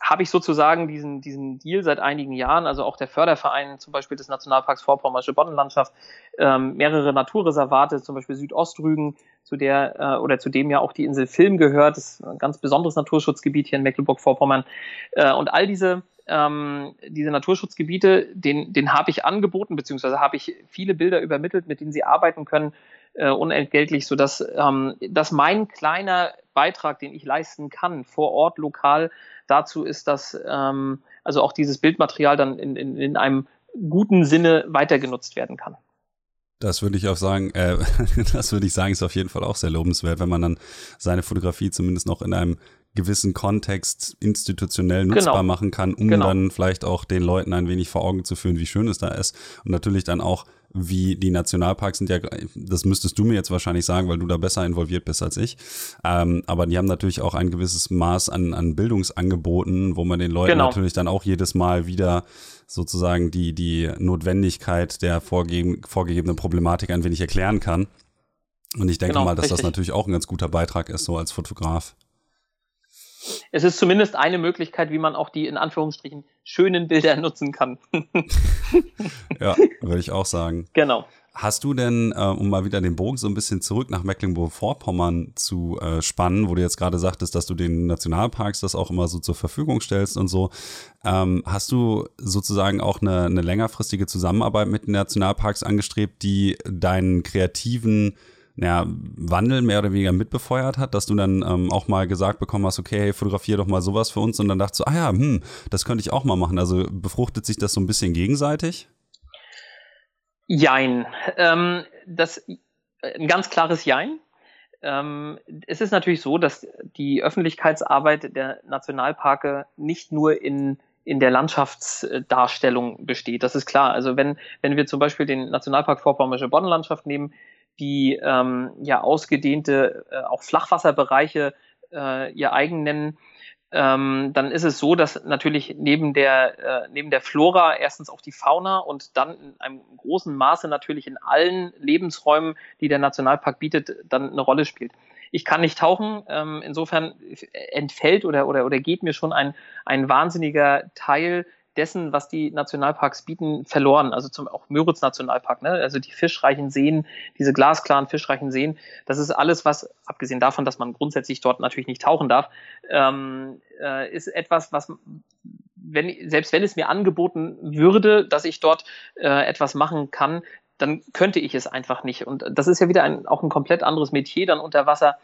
habe ich sozusagen diesen, diesen Deal seit einigen Jahren, also auch der Förderverein zum Beispiel des Nationalparks Vorpommersche Boddenlandschaft, ähm, mehrere Naturreservate, zum Beispiel Südostrügen, zu der äh, oder zu dem ja auch die Insel Film gehört, das ist ein ganz besonderes Naturschutzgebiet hier in Mecklenburg-Vorpommern. Äh, und all diese ähm, diese Naturschutzgebiete, den, den habe ich angeboten, beziehungsweise habe ich viele Bilder übermittelt, mit denen sie arbeiten können, äh, unentgeltlich, sodass ähm, dass mein kleiner Beitrag, den ich leisten kann, vor Ort, lokal, dazu ist, dass ähm, also auch dieses Bildmaterial dann in, in, in einem guten Sinne weiter genutzt werden kann. Das würde ich auch sagen, äh, das würde ich sagen, ist auf jeden Fall auch sehr lobenswert, wenn man dann seine Fotografie zumindest noch in einem gewissen Kontext institutionell nutzbar genau. machen kann, um genau. dann vielleicht auch den Leuten ein wenig vor Augen zu führen, wie schön es da ist. Und natürlich dann auch, wie die Nationalparks sind ja, das müsstest du mir jetzt wahrscheinlich sagen, weil du da besser involviert bist als ich. Ähm, aber die haben natürlich auch ein gewisses Maß an, an Bildungsangeboten, wo man den Leuten genau. natürlich dann auch jedes Mal wieder sozusagen die, die Notwendigkeit der vorgegeben, vorgegebenen Problematik ein wenig erklären kann. Und ich denke genau, mal, dass richtig. das natürlich auch ein ganz guter Beitrag ist, so als Fotograf es ist zumindest eine Möglichkeit, wie man auch die in Anführungsstrichen schönen Bilder nutzen kann. ja, würde ich auch sagen. Genau. Hast du denn, äh, um mal wieder den Bogen so ein bisschen zurück nach Mecklenburg-Vorpommern zu äh, spannen, wo du jetzt gerade sagtest, dass du den Nationalparks das auch immer so zur Verfügung stellst und so, ähm, hast du sozusagen auch eine, eine längerfristige Zusammenarbeit mit den Nationalparks angestrebt, die deinen kreativen ja, Wandel mehr oder weniger mitbefeuert hat, dass du dann ähm, auch mal gesagt bekommen hast, okay, hey, fotografier doch mal sowas für uns und dann dachtest du, ah ja, hm, das könnte ich auch mal machen. Also befruchtet sich das so ein bisschen gegenseitig? Jein. Ähm, das, ein ganz klares Jein. Ähm, es ist natürlich so, dass die Öffentlichkeitsarbeit der Nationalparke nicht nur in in der Landschaftsdarstellung besteht. Das ist klar. Also wenn, wenn wir zum Beispiel den Nationalpark Vorpommersche Boddenlandschaft nehmen, die ähm, ja ausgedehnte äh, auch Flachwasserbereiche äh, ihr eigen nennen, ähm, dann ist es so, dass natürlich neben der, äh, neben der Flora erstens auch die Fauna und dann in einem großen Maße natürlich in allen Lebensräumen, die der Nationalpark bietet, dann eine Rolle spielt. Ich kann nicht tauchen, ähm, insofern entfällt oder, oder, oder geht mir schon ein, ein wahnsinniger Teil dessen, was die Nationalparks bieten, verloren. Also zum auch Müritz Nationalpark, ne? also die fischreichen Seen, diese glasklaren fischreichen Seen, das ist alles, was, abgesehen davon, dass man grundsätzlich dort natürlich nicht tauchen darf, ähm, äh, ist etwas, was wenn, selbst wenn es mir angeboten würde, dass ich dort äh, etwas machen kann, dann könnte ich es einfach nicht. Und das ist ja wieder ein, auch ein komplett anderes Metier dann unter Wasser.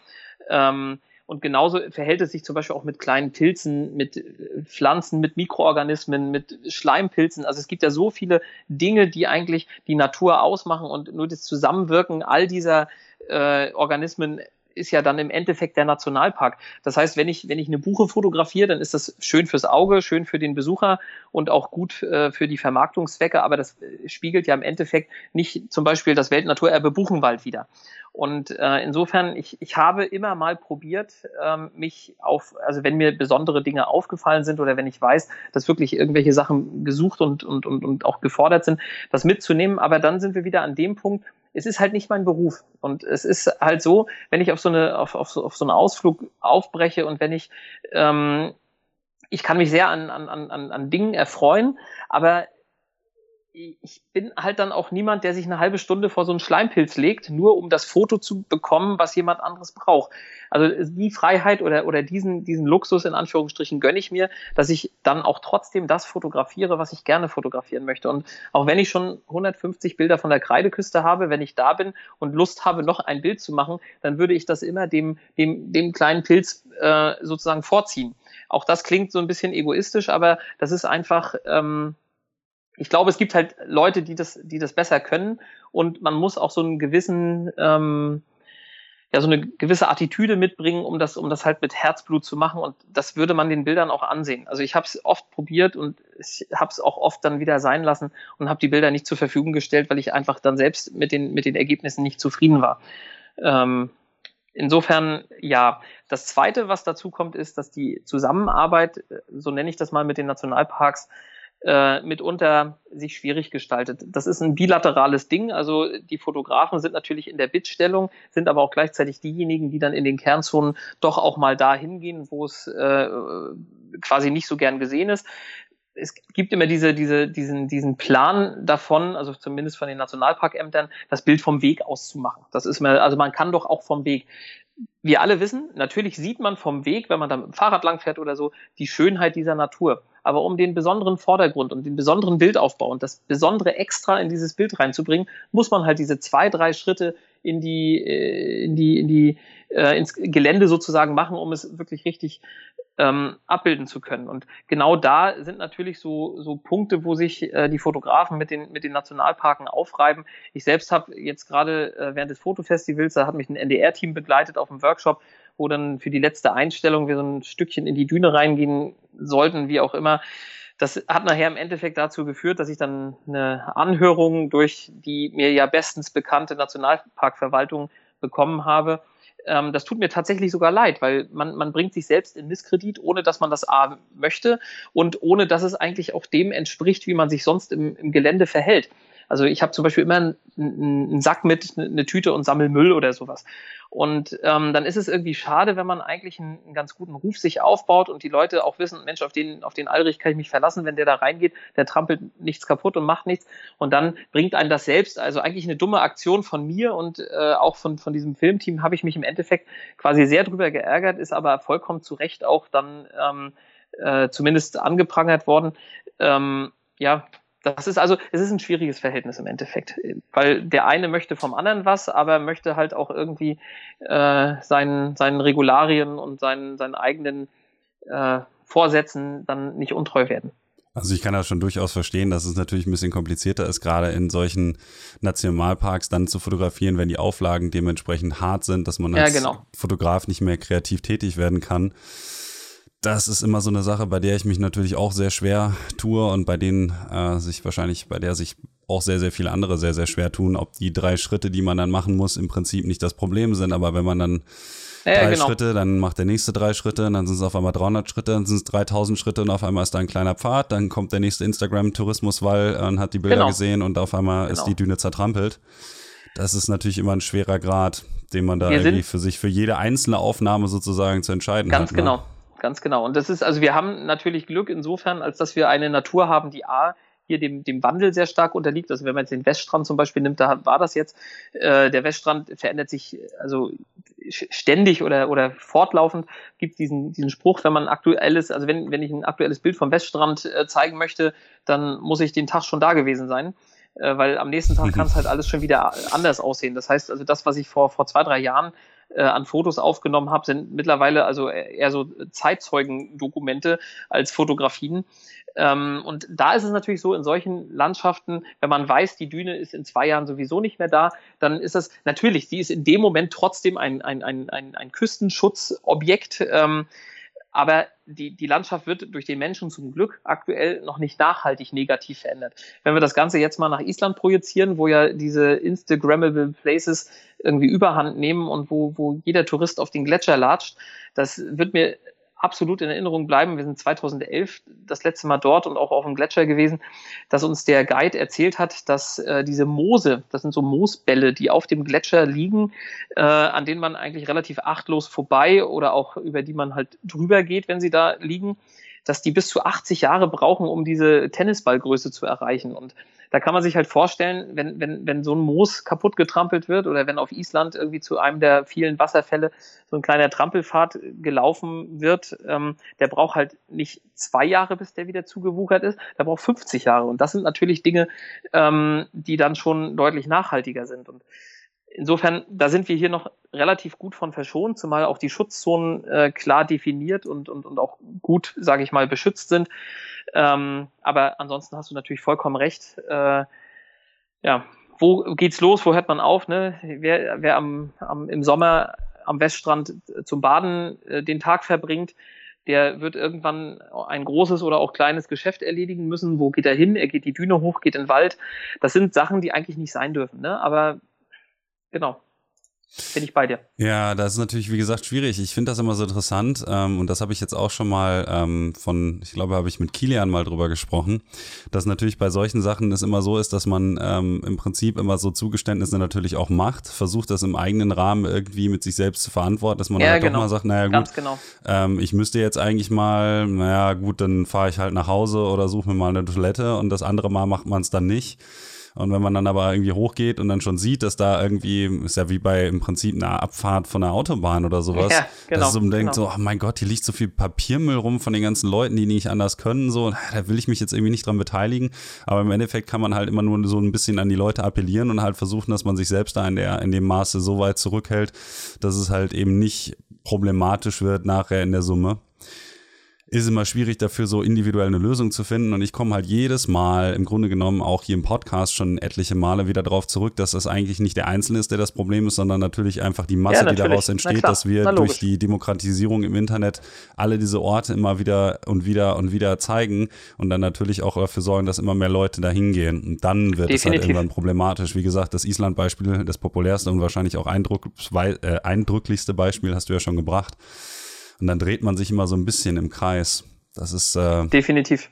Ähm, und genauso verhält es sich zum Beispiel auch mit kleinen Pilzen, mit äh, Pflanzen, mit Mikroorganismen, mit Schleimpilzen. Also es gibt ja so viele Dinge, die eigentlich die Natur ausmachen und nur das Zusammenwirken all dieser äh, Organismen ist ja dann im Endeffekt der Nationalpark. Das heißt, wenn ich, wenn ich eine Buche fotografiere, dann ist das schön fürs Auge, schön für den Besucher und auch gut äh, für die Vermarktungszwecke, aber das äh, spiegelt ja im Endeffekt nicht zum Beispiel das Weltnaturerbe Buchenwald wieder. Und äh, insofern, ich, ich habe immer mal probiert, ähm, mich auf, also wenn mir besondere Dinge aufgefallen sind oder wenn ich weiß, dass wirklich irgendwelche Sachen gesucht und, und, und, und auch gefordert sind, das mitzunehmen. Aber dann sind wir wieder an dem Punkt, es ist halt nicht mein Beruf. Und es ist halt so, wenn ich auf so eine, auf, auf, so, auf so einen Ausflug aufbreche und wenn ich, ähm, ich kann mich sehr an, an, an, an Dingen erfreuen, aber ich bin halt dann auch niemand, der sich eine halbe Stunde vor so einen Schleimpilz legt, nur um das Foto zu bekommen, was jemand anderes braucht. Also die Freiheit oder, oder diesen, diesen Luxus in Anführungsstrichen gönne ich mir, dass ich dann auch trotzdem das fotografiere, was ich gerne fotografieren möchte. Und auch wenn ich schon 150 Bilder von der Kreideküste habe, wenn ich da bin und Lust habe, noch ein Bild zu machen, dann würde ich das immer dem, dem, dem kleinen Pilz äh, sozusagen vorziehen. Auch das klingt so ein bisschen egoistisch, aber das ist einfach, ähm, ich glaube, es gibt halt Leute, die das, die das besser können und man muss auch so einen gewissen, ähm, ja, so eine gewisse Attitüde mitbringen, um das, um das halt mit Herzblut zu machen und das würde man den Bildern auch ansehen. Also ich habe es oft probiert und ich habe es auch oft dann wieder sein lassen und habe die Bilder nicht zur Verfügung gestellt, weil ich einfach dann selbst mit den, mit den Ergebnissen nicht zufrieden war. Ähm, insofern, ja. Das zweite, was dazu kommt, ist, dass die Zusammenarbeit, so nenne ich das mal mit den Nationalparks, äh, mitunter sich schwierig gestaltet. Das ist ein bilaterales Ding. Also die Fotografen sind natürlich in der Bittstellung, sind aber auch gleichzeitig diejenigen, die dann in den Kernzonen doch auch mal da hingehen, wo es äh, quasi nicht so gern gesehen ist. Es gibt immer diese, diese, diesen, diesen Plan davon, also zumindest von den Nationalparkämtern, das Bild vom Weg auszumachen. Das ist mal, also man kann doch auch vom Weg wir alle wissen, natürlich sieht man vom Weg, wenn man da mit dem Fahrrad langfährt oder so, die Schönheit dieser Natur. Aber um den besonderen Vordergrund und den besonderen Bildaufbau und das besondere Extra in dieses Bild reinzubringen, muss man halt diese zwei, drei Schritte in die, äh, in die, in die, äh, ins Gelände sozusagen machen, um es wirklich richtig ähm, abbilden zu können. Und genau da sind natürlich so, so Punkte, wo sich äh, die Fotografen mit den, mit den Nationalparken aufreiben. Ich selbst habe jetzt gerade äh, während des Fotofestivals, da hat mich ein NDR-Team begleitet auf dem Workshop, wo dann für die letzte Einstellung wir so ein Stückchen in die Düne reingehen sollten, wie auch immer. Das hat nachher im Endeffekt dazu geführt, dass ich dann eine Anhörung durch die mir ja bestens bekannte Nationalparkverwaltung bekommen habe. Ähm, das tut mir tatsächlich sogar leid, weil man, man bringt sich selbst in Misskredit, ohne dass man das A möchte und ohne dass es eigentlich auch dem entspricht, wie man sich sonst im, im Gelände verhält. Also ich habe zum Beispiel immer einen, einen Sack mit, eine Tüte und sammel Müll oder sowas. Und ähm, dann ist es irgendwie schade, wenn man eigentlich einen, einen, ganz guten Ruf sich aufbaut und die Leute auch wissen, Mensch, auf den, auf den Alrich kann ich mich verlassen, wenn der da reingeht, der trampelt nichts kaputt und macht nichts. Und dann bringt einen das selbst, also eigentlich eine dumme Aktion von mir und äh, auch von, von diesem Filmteam habe ich mich im Endeffekt quasi sehr drüber geärgert, ist aber vollkommen zu Recht auch dann ähm, äh, zumindest angeprangert worden. Ähm, ja, das ist also, es ist ein schwieriges Verhältnis im Endeffekt, weil der eine möchte vom anderen was, aber möchte halt auch irgendwie äh, seinen, seinen Regularien und seinen, seinen eigenen äh, Vorsätzen dann nicht untreu werden. Also ich kann das schon durchaus verstehen, dass es natürlich ein bisschen komplizierter ist, gerade in solchen Nationalparks dann zu fotografieren, wenn die Auflagen dementsprechend hart sind, dass man als ja, genau. Fotograf nicht mehr kreativ tätig werden kann das ist immer so eine Sache, bei der ich mich natürlich auch sehr schwer tue und bei denen äh, sich wahrscheinlich, bei der sich auch sehr, sehr viele andere sehr, sehr schwer tun, ob die drei Schritte, die man dann machen muss, im Prinzip nicht das Problem sind, aber wenn man dann ja, drei genau. Schritte, dann macht der nächste drei Schritte, dann sind es auf einmal 300 Schritte, dann sind es 3000 Schritte und auf einmal ist da ein kleiner Pfad, dann kommt der nächste Instagram-Tourismuswall und hat die Bilder genau. gesehen und auf einmal genau. ist die Düne zertrampelt. Das ist natürlich immer ein schwerer Grad, den man da irgendwie für sich, für jede einzelne Aufnahme sozusagen zu entscheiden ganz hat. Ganz genau, ne? Ganz genau. Und das ist, also wir haben natürlich Glück insofern, als dass wir eine Natur haben, die A, hier dem, dem Wandel sehr stark unterliegt. Also wenn man jetzt den Weststrand zum Beispiel nimmt, da war das jetzt, äh, der Weststrand verändert sich also ständig oder, oder fortlaufend. Gibt diesen, diesen Spruch, wenn man aktuelles, also wenn, wenn ich ein aktuelles Bild vom Weststrand äh, zeigen möchte, dann muss ich den Tag schon da gewesen sein. Äh, weil am nächsten Tag kann es halt alles schon wieder anders aussehen. Das heißt also, das, was ich vor, vor zwei, drei Jahren äh, an Fotos aufgenommen habe, sind mittlerweile also eher so Zeitzeugendokumente als Fotografien. Ähm, und da ist es natürlich so, in solchen Landschaften, wenn man weiß, die Düne ist in zwei Jahren sowieso nicht mehr da, dann ist das natürlich, die ist in dem Moment trotzdem ein, ein, ein, ein, ein Küstenschutzobjekt. Ähm, aber die, die Landschaft wird durch den Menschen zum Glück aktuell noch nicht nachhaltig negativ verändert. Wenn wir das Ganze jetzt mal nach Island projizieren, wo ja diese Instagrammable Places irgendwie überhand nehmen und wo, wo jeder Tourist auf den Gletscher latscht, das wird mir absolut in Erinnerung bleiben. Wir sind 2011 das letzte Mal dort und auch auf dem Gletscher gewesen, dass uns der Guide erzählt hat, dass äh, diese Moose, das sind so Moosbälle, die auf dem Gletscher liegen, äh, an denen man eigentlich relativ achtlos vorbei oder auch über die man halt drüber geht, wenn sie da liegen, dass die bis zu 80 Jahre brauchen, um diese Tennisballgröße zu erreichen. Und da kann man sich halt vorstellen, wenn, wenn, wenn so ein Moos kaputt getrampelt wird oder wenn auf Island irgendwie zu einem der vielen Wasserfälle so ein kleiner Trampelpfad gelaufen wird, ähm, der braucht halt nicht zwei Jahre, bis der wieder zugewuchert ist, der braucht 50 Jahre. Und das sind natürlich Dinge, ähm, die dann schon deutlich nachhaltiger sind. Und insofern, da sind wir hier noch relativ gut von verschont, zumal auch die Schutzzonen äh, klar definiert und, und, und auch gut, sage ich mal, beschützt sind. Ähm, aber ansonsten hast du natürlich vollkommen recht. Äh, ja, wo geht's los? Wo hört man auf? Ne? Wer, wer am, am, im Sommer am Weststrand zum Baden äh, den Tag verbringt, der wird irgendwann ein großes oder auch kleines Geschäft erledigen müssen. Wo geht er hin? Er geht die Düne hoch, geht in den Wald. Das sind Sachen, die eigentlich nicht sein dürfen. Ne? Aber genau bin ich bei dir. Ja, das ist natürlich, wie gesagt, schwierig. Ich finde das immer so interessant ähm, und das habe ich jetzt auch schon mal ähm, von, ich glaube, habe ich mit Kilian mal drüber gesprochen, dass natürlich bei solchen Sachen es immer so ist, dass man ähm, im Prinzip immer so Zugeständnisse natürlich auch macht, versucht das im eigenen Rahmen irgendwie mit sich selbst zu verantworten, dass man ja, halt genau. doch mal sagt, naja gut, genau. ähm, ich müsste jetzt eigentlich mal, naja gut, dann fahre ich halt nach Hause oder suche mir mal eine Toilette und das andere Mal macht man es dann nicht. Und wenn man dann aber irgendwie hochgeht und dann schon sieht, dass da irgendwie, ist ja wie bei im Prinzip einer Abfahrt von einer Autobahn oder sowas, ja, genau, dass man denkt genau. so, oh mein Gott, hier liegt so viel Papiermüll rum von den ganzen Leuten, die nicht anders können, so, da will ich mich jetzt irgendwie nicht dran beteiligen. Aber im Endeffekt kann man halt immer nur so ein bisschen an die Leute appellieren und halt versuchen, dass man sich selbst da in, der, in dem Maße so weit zurückhält, dass es halt eben nicht problematisch wird nachher in der Summe ist immer schwierig dafür so individuell eine Lösung zu finden und ich komme halt jedes Mal im Grunde genommen auch hier im Podcast schon etliche Male wieder darauf zurück, dass das eigentlich nicht der Einzelne ist, der das Problem ist, sondern natürlich einfach die Masse, ja, die daraus entsteht, dass wir durch die Demokratisierung im Internet alle diese Orte immer wieder und wieder und wieder zeigen und dann natürlich auch dafür sorgen, dass immer mehr Leute da hingehen und dann wird Definitiv. es halt irgendwann problematisch. Wie gesagt, das Island-Beispiel, das populärste und wahrscheinlich auch äh, eindrücklichste Beispiel hast du ja schon gebracht. Und dann dreht man sich immer so ein bisschen im Kreis. Das ist äh, definitiv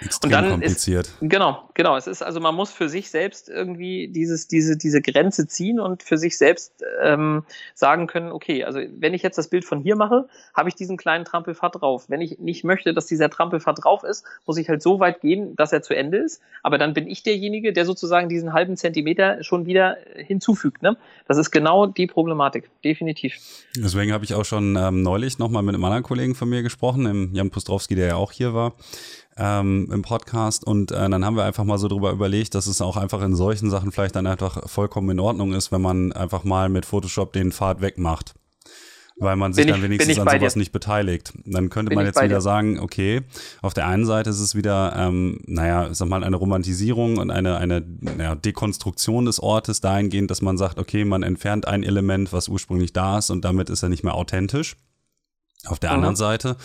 extrem und dann kompliziert. Ist, genau, genau. Es ist also, man muss für sich selbst irgendwie dieses, diese, diese Grenze ziehen und für sich selbst ähm, sagen können, okay, also wenn ich jetzt das Bild von hier mache, habe ich diesen kleinen Trampelpfad drauf. Wenn ich nicht möchte, dass dieser Trampelpfad drauf ist, muss ich halt so weit gehen, dass er zu Ende ist. Aber dann bin ich derjenige, der sozusagen diesen halben Zentimeter schon wieder hinzufügt. Ne? Das ist genau die Problematik, definitiv. Deswegen habe ich auch schon ähm, neulich nochmal mit einem anderen Kollegen von mir gesprochen, dem Jan Pustrowski, der ja auch hier war ähm, im Podcast und äh, dann haben wir einfach mal so drüber überlegt, dass es auch einfach in solchen Sachen vielleicht dann einfach vollkommen in Ordnung ist, wenn man einfach mal mit Photoshop den Pfad wegmacht. Weil man sich ich, dann wenigstens an sowas dir. nicht beteiligt. Dann könnte bin man jetzt wieder dir. sagen, okay, auf der einen Seite ist es wieder, ähm, naja, ich sag mal, eine Romantisierung und eine, eine naja, Dekonstruktion des Ortes dahingehend, dass man sagt, okay, man entfernt ein Element, was ursprünglich da ist und damit ist er nicht mehr authentisch. Auf der mhm. anderen Seite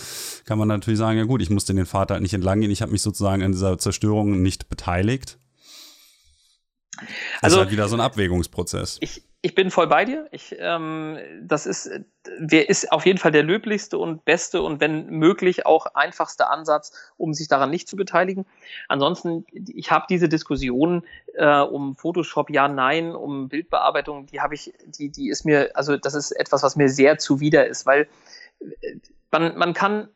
kann man natürlich sagen, ja gut, ich musste den Pfad halt nicht entlang gehen, ich habe mich sozusagen an dieser Zerstörung nicht beteiligt. Das also, ist halt wieder so ein Abwägungsprozess. Ich, ich bin voll bei dir. Ich, ähm, das ist, wer ist auf jeden Fall der löblichste und beste und wenn möglich auch einfachste Ansatz, um sich daran nicht zu beteiligen. Ansonsten, ich habe diese Diskussion äh, um Photoshop, ja, nein, um Bildbearbeitung, die habe ich, die, die ist mir, also das ist etwas, was mir sehr zuwider ist, weil man, man kann,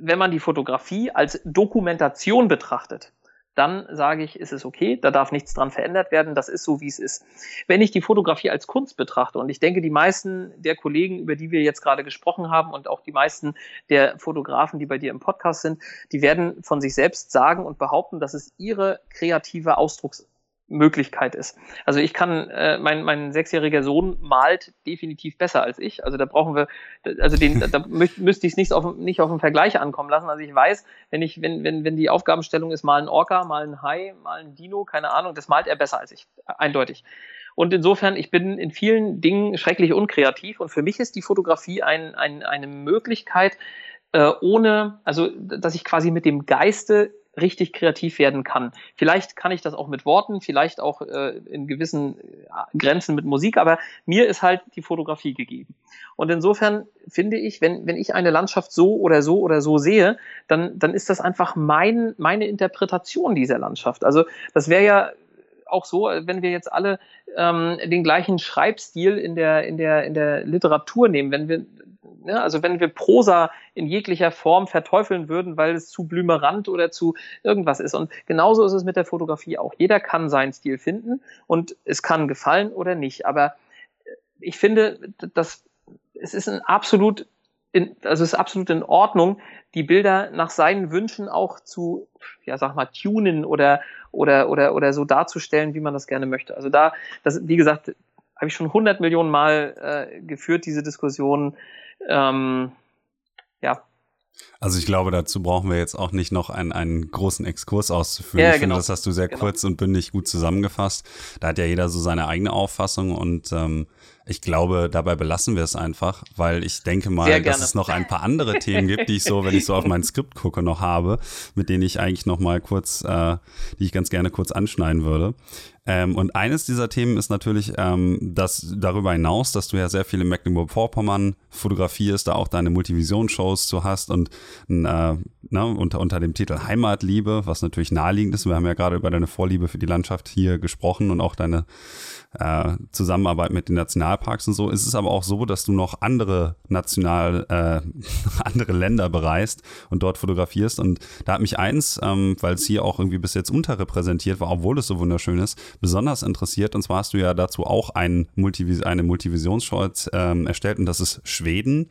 wenn man die Fotografie als Dokumentation betrachtet, dann sage ich, ist es okay, da darf nichts dran verändert werden, das ist so, wie es ist. Wenn ich die Fotografie als Kunst betrachte, und ich denke, die meisten der Kollegen, über die wir jetzt gerade gesprochen haben, und auch die meisten der Fotografen, die bei dir im Podcast sind, die werden von sich selbst sagen und behaupten, dass es ihre kreative Ausdrucks Möglichkeit ist. Also ich kann, äh, mein, mein sechsjähriger Sohn malt definitiv besser als ich. Also da brauchen wir, also den, da müsste ich es nicht auf, nicht auf einen Vergleich ankommen lassen. Also ich weiß, wenn ich, wenn, wenn, wenn die Aufgabenstellung ist, mal ein Orca, mal ein Hai, mal ein Dino, keine Ahnung, das malt er besser als ich. Eindeutig. Und insofern, ich bin in vielen Dingen schrecklich unkreativ und für mich ist die Fotografie ein, ein, eine Möglichkeit, äh, ohne, also dass ich quasi mit dem Geiste richtig kreativ werden kann. Vielleicht kann ich das auch mit Worten, vielleicht auch äh, in gewissen äh, Grenzen mit Musik, aber mir ist halt die Fotografie gegeben. Und insofern finde ich, wenn, wenn ich eine Landschaft so oder so oder so sehe, dann, dann ist das einfach mein, meine Interpretation dieser Landschaft. Also das wäre ja auch so, wenn wir jetzt alle ähm, den gleichen Schreibstil in der, in der, in der Literatur nehmen, wenn wir Ne? Also wenn wir Prosa in jeglicher Form verteufeln würden, weil es zu blümerant oder zu irgendwas ist. Und genauso ist es mit der Fotografie auch. Jeder kann seinen Stil finden und es kann gefallen oder nicht. Aber ich finde, dass es ist ein absolut in, also es ist absolut in Ordnung, die Bilder nach seinen Wünschen auch zu, ja, sag mal, tunen oder, oder, oder, oder so darzustellen, wie man das gerne möchte. Also da, das, wie gesagt, habe ich schon hundert Millionen Mal äh, geführt, diese Diskussion. Ähm, ja. Also ich glaube, dazu brauchen wir jetzt auch nicht noch einen, einen großen Exkurs auszuführen. Ja, ich genau. finde, das hast du sehr genau. kurz und bündig gut zusammengefasst. Da hat ja jeder so seine eigene Auffassung und ähm, ich glaube, dabei belassen wir es einfach, weil ich denke mal, dass es noch ein paar andere Themen gibt, die ich so, wenn ich so auf mein Skript gucke, noch habe, mit denen ich eigentlich noch mal kurz, äh, die ich ganz gerne kurz anschneiden würde. Ähm, und eines dieser Themen ist natürlich, ähm, dass darüber hinaus, dass du ja sehr viel in Mecklenburg-Vorpommern fotografierst, da auch deine Multivision-Shows zu hast und äh, ne, unter, unter dem Titel Heimatliebe, was natürlich naheliegend ist. Wir haben ja gerade über deine Vorliebe für die Landschaft hier gesprochen und auch deine äh, Zusammenarbeit mit den Nationalparks und so. Es ist aber auch so, dass du noch andere national, äh, andere Länder bereist und dort fotografierst. Und da hat mich eins, ähm, weil es hier auch irgendwie bis jetzt unterrepräsentiert war, obwohl es so wunderschön ist, besonders interessiert. Und zwar hast du ja dazu auch ein Multivis eine Multivisionsshow ähm, erstellt und das ist Schweden.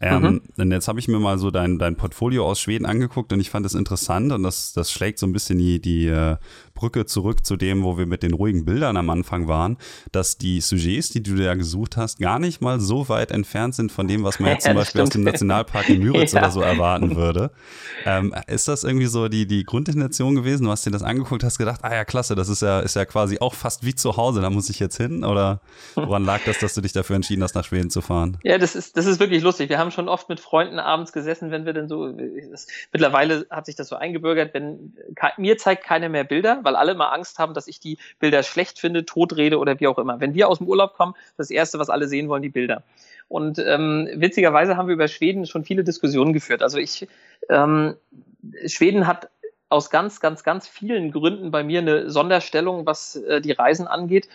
Ähm, mhm. Und jetzt habe ich mir mal so dein, dein Portfolio aus Schweden angeguckt und ich fand es interessant und das, das schlägt so ein bisschen die, die äh, Brücke zurück zu dem, wo wir mit den ruhigen Bildern am Anfang waren, dass die Sujets, die du da gesucht hast, gar nicht mal so weit entfernt sind von dem, was man jetzt zum ja, Beispiel stimmt. aus dem Nationalpark in Müritz ja. oder so erwarten würde. Ähm, ist das irgendwie so die, die Grundintention gewesen? Du hast dir das angeguckt, hast gedacht, ah ja, klasse, das ist ja, ist ja quasi auch fast wie zu Hause, da muss ich jetzt hin? Oder woran lag das, dass du dich dafür entschieden hast, nach Schweden zu fahren? Ja, das ist, das ist wirklich lustig. Wir haben schon oft mit Freunden abends gesessen, wenn wir denn so, das, mittlerweile hat sich das so eingebürgert, wenn mir zeigt keiner mehr Bilder, weil alle immer Angst haben, dass ich die Bilder schlecht finde, totrede oder wie auch immer. Wenn wir aus dem Urlaub kommen, das Erste, was alle sehen wollen, die Bilder. Und ähm, witzigerweise haben wir über Schweden schon viele Diskussionen geführt. Also ich, ähm, Schweden hat aus ganz, ganz, ganz vielen Gründen bei mir eine Sonderstellung, was äh, die Reisen angeht.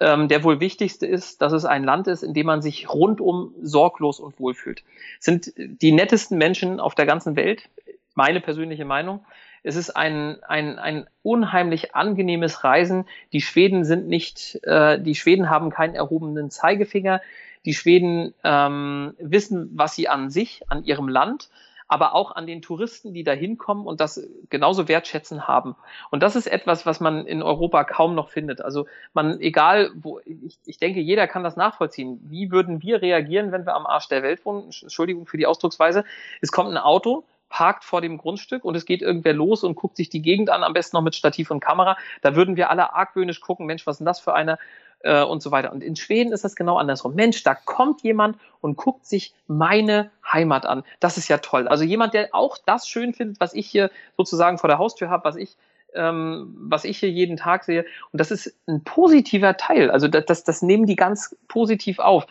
Ähm, der wohl wichtigste ist, dass es ein Land ist, in dem man sich rundum sorglos und wohlfühlt. Es sind die nettesten Menschen auf der ganzen Welt, meine persönliche Meinung. Es ist ein, ein, ein unheimlich angenehmes Reisen. Die Schweden sind nicht, äh, die Schweden haben keinen erhobenen Zeigefinger. Die Schweden ähm, wissen, was sie an sich, an ihrem Land, aber auch an den Touristen, die da hinkommen und das genauso wertschätzen haben. Und das ist etwas, was man in Europa kaum noch findet. Also man, egal wo, ich, ich denke, jeder kann das nachvollziehen. Wie würden wir reagieren, wenn wir am Arsch der Welt wohnen? Entschuldigung für die Ausdrucksweise. Es kommt ein Auto, parkt vor dem Grundstück und es geht irgendwer los und guckt sich die Gegend an, am besten noch mit Stativ und Kamera. Da würden wir alle argwöhnisch gucken, Mensch, was ist denn das für einer? Äh, und so weiter. Und in Schweden ist das genau andersrum. Mensch, da kommt jemand und guckt sich meine Heimat an. Das ist ja toll. Also jemand, der auch das schön findet, was ich hier sozusagen vor der Haustür habe, was ich ähm, was ich hier jeden Tag sehe. Und das ist ein positiver Teil. Also das, das, das nehmen die ganz positiv auf.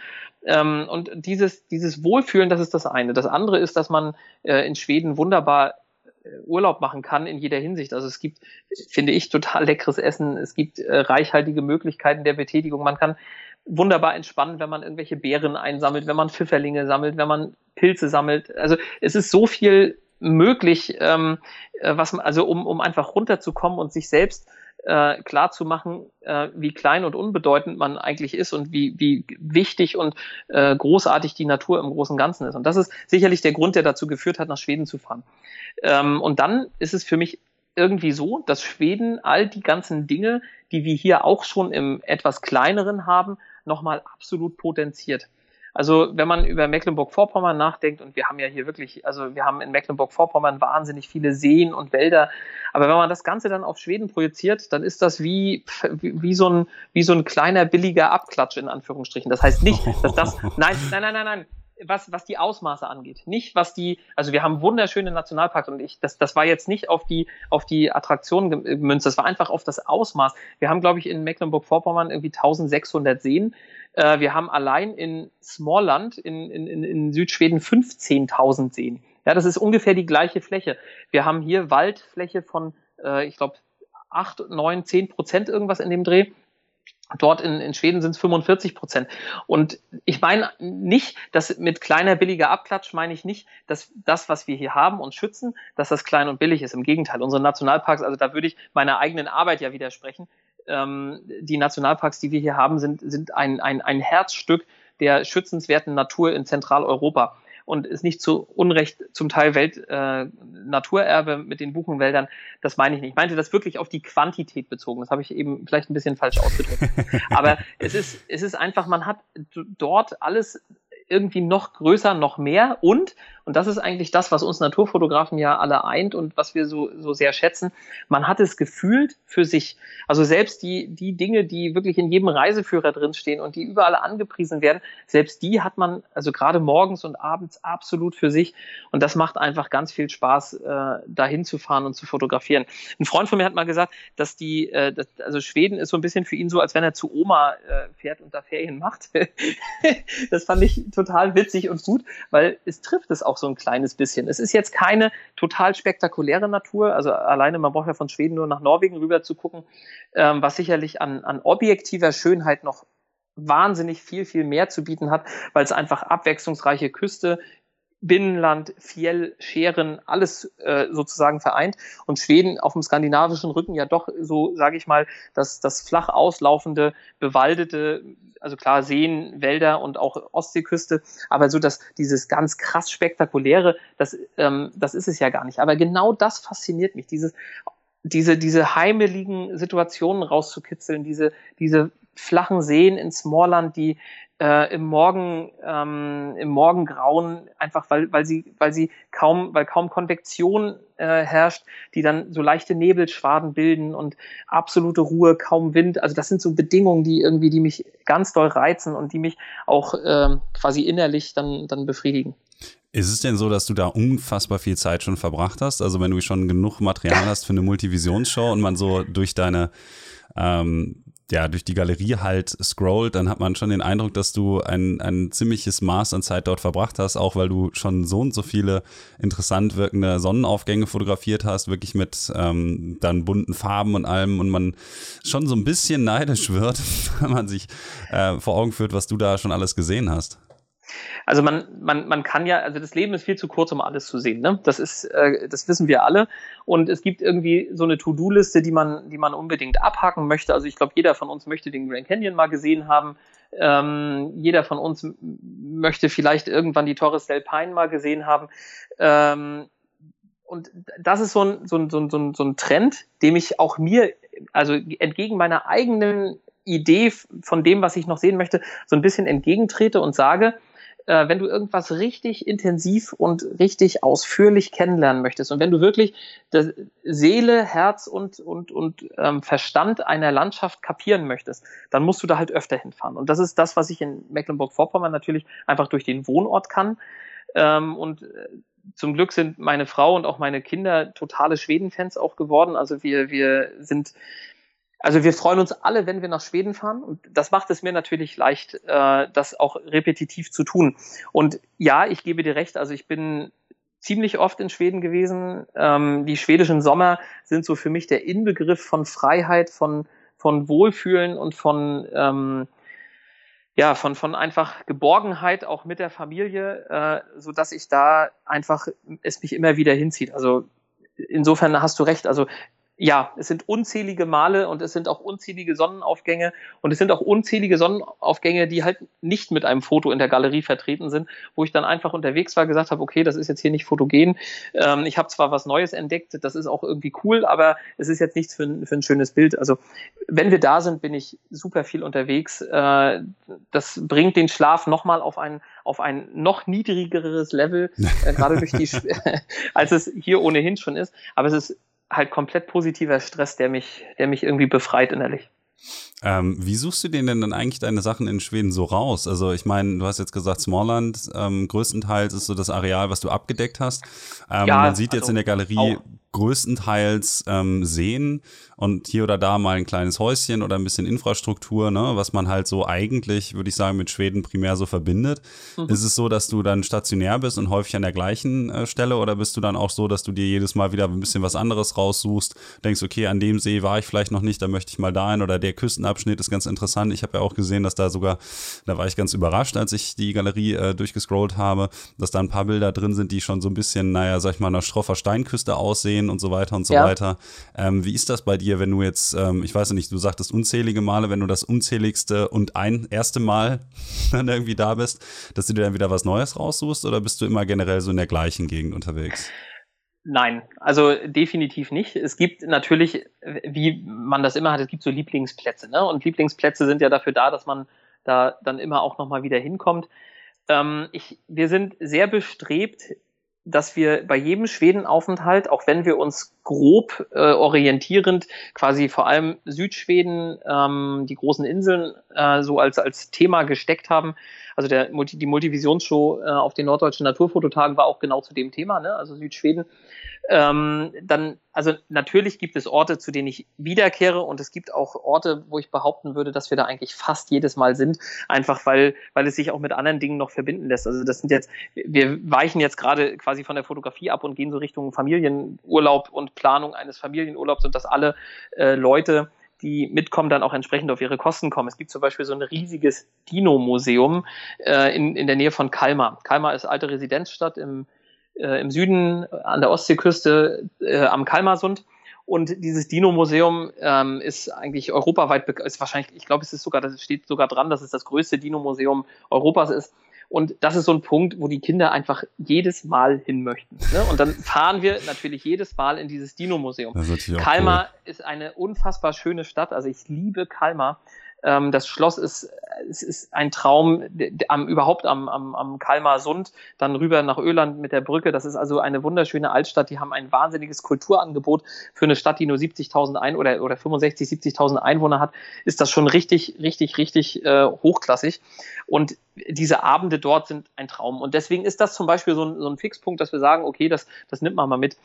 Ähm, und dieses, dieses Wohlfühlen, das ist das eine. Das andere ist, dass man äh, in Schweden wunderbar äh, Urlaub machen kann in jeder Hinsicht. Also es gibt, finde ich, total leckeres Essen. Es gibt äh, reichhaltige Möglichkeiten der Betätigung. Man kann wunderbar entspannen, wenn man irgendwelche Beeren einsammelt, wenn man Pfifferlinge sammelt, wenn man Pilze sammelt. Also es ist so viel möglich, ähm, äh, was man, also um, um einfach runterzukommen und sich selbst äh, klar zu machen, äh, wie klein und unbedeutend man eigentlich ist und wie, wie wichtig und äh, großartig die Natur im Großen Ganzen ist. Und das ist sicherlich der Grund, der dazu geführt hat, nach Schweden zu fahren. Ähm, und dann ist es für mich irgendwie so, dass Schweden all die ganzen Dinge, die wir hier auch schon im etwas kleineren haben, nochmal absolut potenziert. Also wenn man über Mecklenburg-Vorpommern nachdenkt, und wir haben ja hier wirklich, also wir haben in Mecklenburg-Vorpommern wahnsinnig viele Seen und Wälder, aber wenn man das Ganze dann auf Schweden projiziert, dann ist das wie, wie, wie, so, ein, wie so ein kleiner billiger Abklatsch in Anführungsstrichen. Das heißt nicht, dass das, nein, nein, nein, nein, nein, was, was die Ausmaße angeht. Nicht, was die, also wir haben wunderschöne Nationalparks und ich, das, das war jetzt nicht auf die, auf die Attraktionen gemünzt, das war einfach auf das Ausmaß. Wir haben, glaube ich, in Mecklenburg-Vorpommern irgendwie 1600 Seen. Äh, wir haben allein in Smallland in, in, in Südschweden 15.000 Seen. Ja, das ist ungefähr die gleiche Fläche. Wir haben hier Waldfläche von, äh, ich glaube, 8, 9, 10 Prozent irgendwas in dem Dreh. Dort in, in Schweden sind es 45 Prozent. Und ich meine nicht, dass mit kleiner billiger Abklatsch meine ich nicht, dass das, was wir hier haben und schützen, dass das klein und billig ist. Im Gegenteil, unsere Nationalparks, also da würde ich meiner eigenen Arbeit ja widersprechen ähm, die Nationalparks, die wir hier haben, sind, sind ein, ein, ein Herzstück der schützenswerten Natur in Zentraleuropa und ist nicht zu Unrecht zum Teil Weltnaturerbe äh, mit den Buchenwäldern. Das meine ich nicht. Ich meinte das wirklich auf die Quantität bezogen. Das habe ich eben vielleicht ein bisschen falsch ausgedrückt. Aber es ist, es ist einfach, man hat dort alles irgendwie noch größer, noch mehr und, und das ist eigentlich das, was uns Naturfotografen ja alle eint und was wir so, so sehr schätzen, man hat es gefühlt für sich. Also selbst die, die Dinge, die wirklich in jedem Reiseführer drinstehen und die überall angepriesen werden, selbst die hat man also gerade morgens und abends absolut für sich und das macht einfach ganz viel Spaß, äh, dahin zu fahren und zu fotografieren. Ein Freund von mir hat mal gesagt, dass die, äh, dass, also Schweden ist so ein bisschen für ihn so, als wenn er zu Oma äh, fährt und da Ferien macht. das fand ich total witzig und gut, weil es trifft es auch so ein kleines bisschen. Es ist jetzt keine total spektakuläre Natur, also alleine man braucht ja von Schweden nur nach Norwegen rüber zu gucken, ähm, was sicherlich an, an objektiver Schönheit noch wahnsinnig viel, viel mehr zu bieten hat, weil es einfach abwechslungsreiche Küste, Binnenland, Fjell, Scheren, alles äh, sozusagen vereint. Und Schweden auf dem skandinavischen Rücken ja doch so, sage ich mal, das, das flach auslaufende, bewaldete, also klar Seen, Wälder und auch Ostseeküste, aber so dass dieses ganz krass spektakuläre, das, ähm, das ist es ja gar nicht. Aber genau das fasziniert mich, dieses diese, diese heimeligen Situationen rauszukitzeln, diese, diese flachen Seen in Smallland, die äh, im Morgen ähm, im Morgengrauen einfach weil weil sie weil sie kaum weil kaum Konvektion äh, herrscht, die dann so leichte Nebelschwaden bilden und absolute Ruhe, kaum Wind. Also das sind so Bedingungen, die irgendwie die mich ganz doll reizen und die mich auch äh, quasi innerlich dann dann befriedigen. Ist es denn so, dass du da unfassbar viel Zeit schon verbracht hast? Also wenn du schon genug Material hast für eine Multivisionsshow und man so durch deine ähm, ja, durch die Galerie halt scrollt, dann hat man schon den Eindruck, dass du ein, ein ziemliches Maß an Zeit dort verbracht hast, auch weil du schon so und so viele interessant wirkende Sonnenaufgänge fotografiert hast, wirklich mit ähm, dann bunten Farben und allem und man schon so ein bisschen neidisch wird, wenn man sich äh, vor Augen führt, was du da schon alles gesehen hast. Also man, man, man kann ja, also das Leben ist viel zu kurz, um alles zu sehen. Ne? Das ist, äh, das wissen wir alle. Und es gibt irgendwie so eine To-Do-Liste, die man, die man unbedingt abhaken möchte. Also ich glaube, jeder von uns möchte den Grand Canyon mal gesehen haben. Ähm, jeder von uns möchte vielleicht irgendwann die Torres del Paine mal gesehen haben. Ähm, und das ist so ein, so, ein, so, ein, so ein Trend, dem ich auch mir, also entgegen meiner eigenen Idee von dem, was ich noch sehen möchte, so ein bisschen entgegentrete und sage, äh, wenn du irgendwas richtig intensiv und richtig ausführlich kennenlernen möchtest und wenn du wirklich Seele, Herz und, und, und ähm, Verstand einer Landschaft kapieren möchtest, dann musst du da halt öfter hinfahren. Und das ist das, was ich in Mecklenburg-Vorpommern natürlich einfach durch den Wohnort kann. Ähm, und äh, zum Glück sind meine Frau und auch meine Kinder totale Schweden-Fans auch geworden. Also wir, wir sind, also wir freuen uns alle, wenn wir nach Schweden fahren. Und das macht es mir natürlich leicht, äh, das auch repetitiv zu tun. Und ja, ich gebe dir recht, also ich bin ziemlich oft in Schweden gewesen. Ähm, die schwedischen Sommer sind so für mich der Inbegriff von Freiheit, von, von Wohlfühlen und von, ähm, ja, von, von einfach Geborgenheit auch mit der Familie, äh, so dass ich da einfach es mich immer wieder hinzieht. Also insofern hast du recht. Also ja, es sind unzählige Male und es sind auch unzählige Sonnenaufgänge und es sind auch unzählige Sonnenaufgänge, die halt nicht mit einem Foto in der Galerie vertreten sind, wo ich dann einfach unterwegs war, gesagt habe, okay, das ist jetzt hier nicht fotogen. Ähm, ich habe zwar was Neues entdeckt, das ist auch irgendwie cool, aber es ist jetzt nichts für ein, für ein schönes Bild. Also wenn wir da sind, bin ich super viel unterwegs. Äh, das bringt den Schlaf nochmal auf ein, auf ein noch niedrigeres Level, äh, gerade durch die, als es hier ohnehin schon ist. Aber es ist halt komplett positiver Stress, der mich, der mich irgendwie befreit innerlich. Ähm, wie suchst du denn dann eigentlich deine Sachen in Schweden so raus? Also ich meine, du hast jetzt gesagt, Smallland ähm, größtenteils ist so das Areal, was du abgedeckt hast. Ähm, ja, man sieht also jetzt in der Galerie auch größtenteils ähm, sehen und hier oder da mal ein kleines Häuschen oder ein bisschen Infrastruktur, ne, was man halt so eigentlich, würde ich sagen, mit Schweden primär so verbindet. Mhm. Ist es so, dass du dann stationär bist und häufig an der gleichen äh, Stelle oder bist du dann auch so, dass du dir jedes Mal wieder ein bisschen was anderes raussuchst, denkst, okay, an dem See war ich vielleicht noch nicht, da möchte ich mal dahin oder der Küstenabschnitt ist ganz interessant. Ich habe ja auch gesehen, dass da sogar, da war ich ganz überrascht, als ich die Galerie äh, durchgescrollt habe, dass da ein paar Bilder drin sind, die schon so ein bisschen, naja, sag ich mal, einer stroffer Steinküste aussehen und so weiter und so ja. weiter. Ähm, wie ist das bei dir, wenn du jetzt, ähm, ich weiß nicht, du sagtest unzählige Male, wenn du das unzähligste und ein erste Mal dann irgendwie da bist, dass du dir dann wieder was Neues raussuchst oder bist du immer generell so in der gleichen Gegend unterwegs? Nein, also definitiv nicht. Es gibt natürlich, wie man das immer hat, es gibt so Lieblingsplätze, ne? Und Lieblingsplätze sind ja dafür da, dass man da dann immer auch nochmal wieder hinkommt. Ähm, ich, wir sind sehr bestrebt, dass wir bei jedem Schwedenaufenthalt, auch wenn wir uns grob äh, orientierend quasi vor allem Südschweden, ähm, die großen Inseln äh, so als, als Thema gesteckt haben, also der, die Multivisionsshow äh, auf den norddeutschen Naturfototagen war auch genau zu dem Thema, ne? also Südschweden ähm, dann, also natürlich gibt es Orte, zu denen ich wiederkehre und es gibt auch Orte, wo ich behaupten würde, dass wir da eigentlich fast jedes Mal sind, einfach weil, weil es sich auch mit anderen Dingen noch verbinden lässt. Also das sind jetzt, wir weichen jetzt gerade quasi von der Fotografie ab und gehen so Richtung Familienurlaub und Planung eines Familienurlaubs und dass alle äh, Leute die mitkommen, dann auch entsprechend auf ihre Kosten kommen. Es gibt zum Beispiel so ein riesiges Dino-Museum äh, in, in der Nähe von Kalmar. Kalmar ist alte Residenzstadt im äh, im Süden an der Ostseeküste äh, am Kalmarsund. Und dieses Dino-Museum ähm, ist eigentlich europaweit, ist wahrscheinlich, ich glaube, es ist sogar, das steht sogar dran, dass es das größte Dino-Museum Europas ist. Und das ist so ein Punkt, wo die Kinder einfach jedes Mal hin möchten. Ne? Und dann fahren wir natürlich jedes Mal in dieses Dino-Museum. Kalmar cool. ist eine unfassbar schöne Stadt. Also ich liebe Kalmar. Ähm, das Schloss ist, es ist ein Traum am, überhaupt am, am, am Kalmar Sund, dann rüber nach Öland mit der Brücke. Das ist also eine wunderschöne Altstadt. Die haben ein wahnsinniges Kulturangebot für eine Stadt, die nur 70.000 ein oder, oder 65, 70.000 Einwohner hat. Ist das schon richtig, richtig, richtig äh, hochklassig. Und diese Abende dort sind ein Traum. Und deswegen ist das zum Beispiel so ein, so ein Fixpunkt, dass wir sagen, okay, das, das nimmt man mal mit.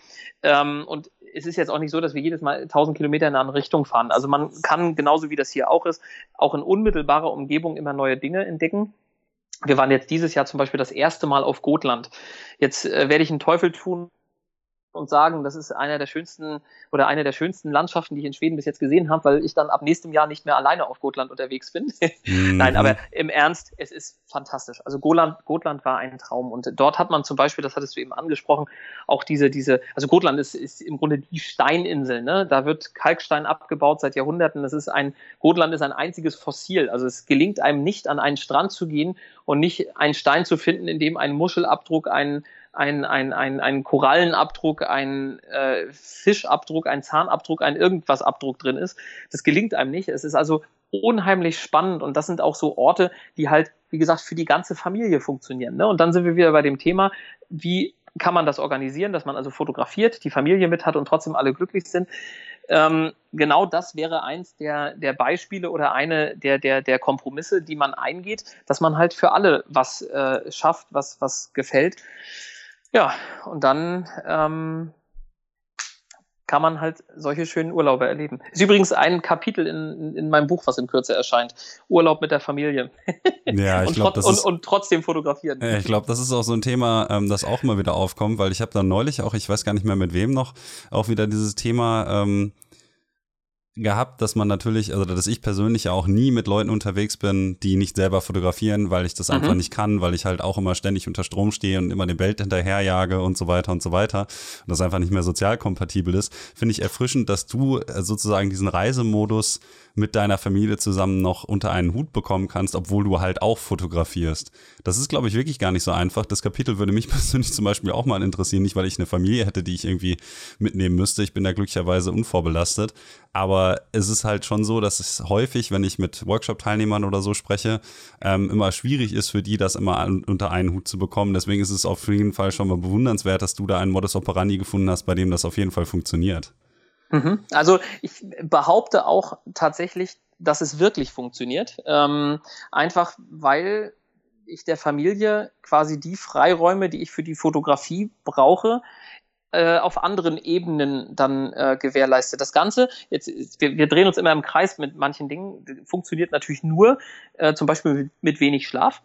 Ähm, und es ist jetzt auch nicht so, dass wir jedes Mal 1000 Kilometer in eine andere Richtung fahren. Also man kann, genauso wie das hier auch ist, auch in unmittelbarer Umgebung immer neue Dinge entdecken. Wir waren jetzt dieses Jahr zum Beispiel das erste Mal auf Gotland. Jetzt äh, werde ich einen Teufel tun und sagen, das ist einer der schönsten oder eine der schönsten Landschaften, die ich in Schweden bis jetzt gesehen habe, weil ich dann ab nächstem Jahr nicht mehr alleine auf Gotland unterwegs bin. mhm. Nein, aber im Ernst, es ist fantastisch. Also Gotland, Gotland war ein Traum und dort hat man zum Beispiel, das hattest du eben angesprochen, auch diese, diese, also Gotland ist, ist im Grunde die Steininsel, ne? Da wird Kalkstein abgebaut seit Jahrhunderten. Das ist ein, Gotland ist ein einziges Fossil. Also es gelingt einem nicht, an einen Strand zu gehen und nicht einen Stein zu finden, in dem ein Muschelabdruck, ein ein, ein, ein, ein Korallenabdruck, ein äh, Fischabdruck, ein Zahnabdruck, ein irgendwas Abdruck drin ist. Das gelingt einem nicht. Es ist also unheimlich spannend und das sind auch so Orte, die halt, wie gesagt, für die ganze Familie funktionieren. Ne? Und dann sind wir wieder bei dem Thema, wie kann man das organisieren, dass man also fotografiert, die Familie mit hat und trotzdem alle glücklich sind. Ähm, genau das wäre eins der, der Beispiele oder eine der, der, der Kompromisse, die man eingeht, dass man halt für alle was äh, schafft, was, was gefällt. Ja, und dann ähm, kann man halt solche schönen Urlaube erleben. Ist übrigens ein Kapitel in, in meinem Buch, was in Kürze erscheint. Urlaub mit der Familie. Ja, ich glaube, das und, ist, und, trotzdem fotografieren. Ich glaube, das ist auch so ein Thema, ähm, das auch immer wieder aufkommt, weil ich habe dann neulich auch, ich weiß gar nicht mehr mit wem noch, auch wieder dieses Thema ähm, gehabt, dass man natürlich, also dass ich persönlich ja auch nie mit Leuten unterwegs bin, die nicht selber fotografieren, weil ich das mhm. einfach nicht kann, weil ich halt auch immer ständig unter Strom stehe und immer dem Bild hinterherjage und so weiter und so weiter und das einfach nicht mehr sozial kompatibel ist, finde ich erfrischend, dass du äh, sozusagen diesen Reisemodus mit deiner Familie zusammen noch unter einen Hut bekommen kannst, obwohl du halt auch fotografierst. Das ist, glaube ich, wirklich gar nicht so einfach. Das Kapitel würde mich persönlich zum Beispiel auch mal interessieren, nicht weil ich eine Familie hätte, die ich irgendwie mitnehmen müsste. Ich bin da glücklicherweise unvorbelastet. Aber es ist halt schon so, dass es häufig, wenn ich mit Workshop-Teilnehmern oder so spreche, ähm, immer schwierig ist für die, das immer an, unter einen Hut zu bekommen. Deswegen ist es auf jeden Fall schon mal bewundernswert, dass du da einen Modus operandi gefunden hast, bei dem das auf jeden Fall funktioniert. Mhm. Also ich behaupte auch tatsächlich, dass es wirklich funktioniert. Ähm, einfach weil ich der Familie quasi die Freiräume, die ich für die Fotografie brauche, äh, auf anderen Ebenen dann äh, gewährleistet. Das Ganze, jetzt, wir, wir drehen uns immer im Kreis mit manchen Dingen, funktioniert natürlich nur äh, zum Beispiel mit, mit wenig Schlaf.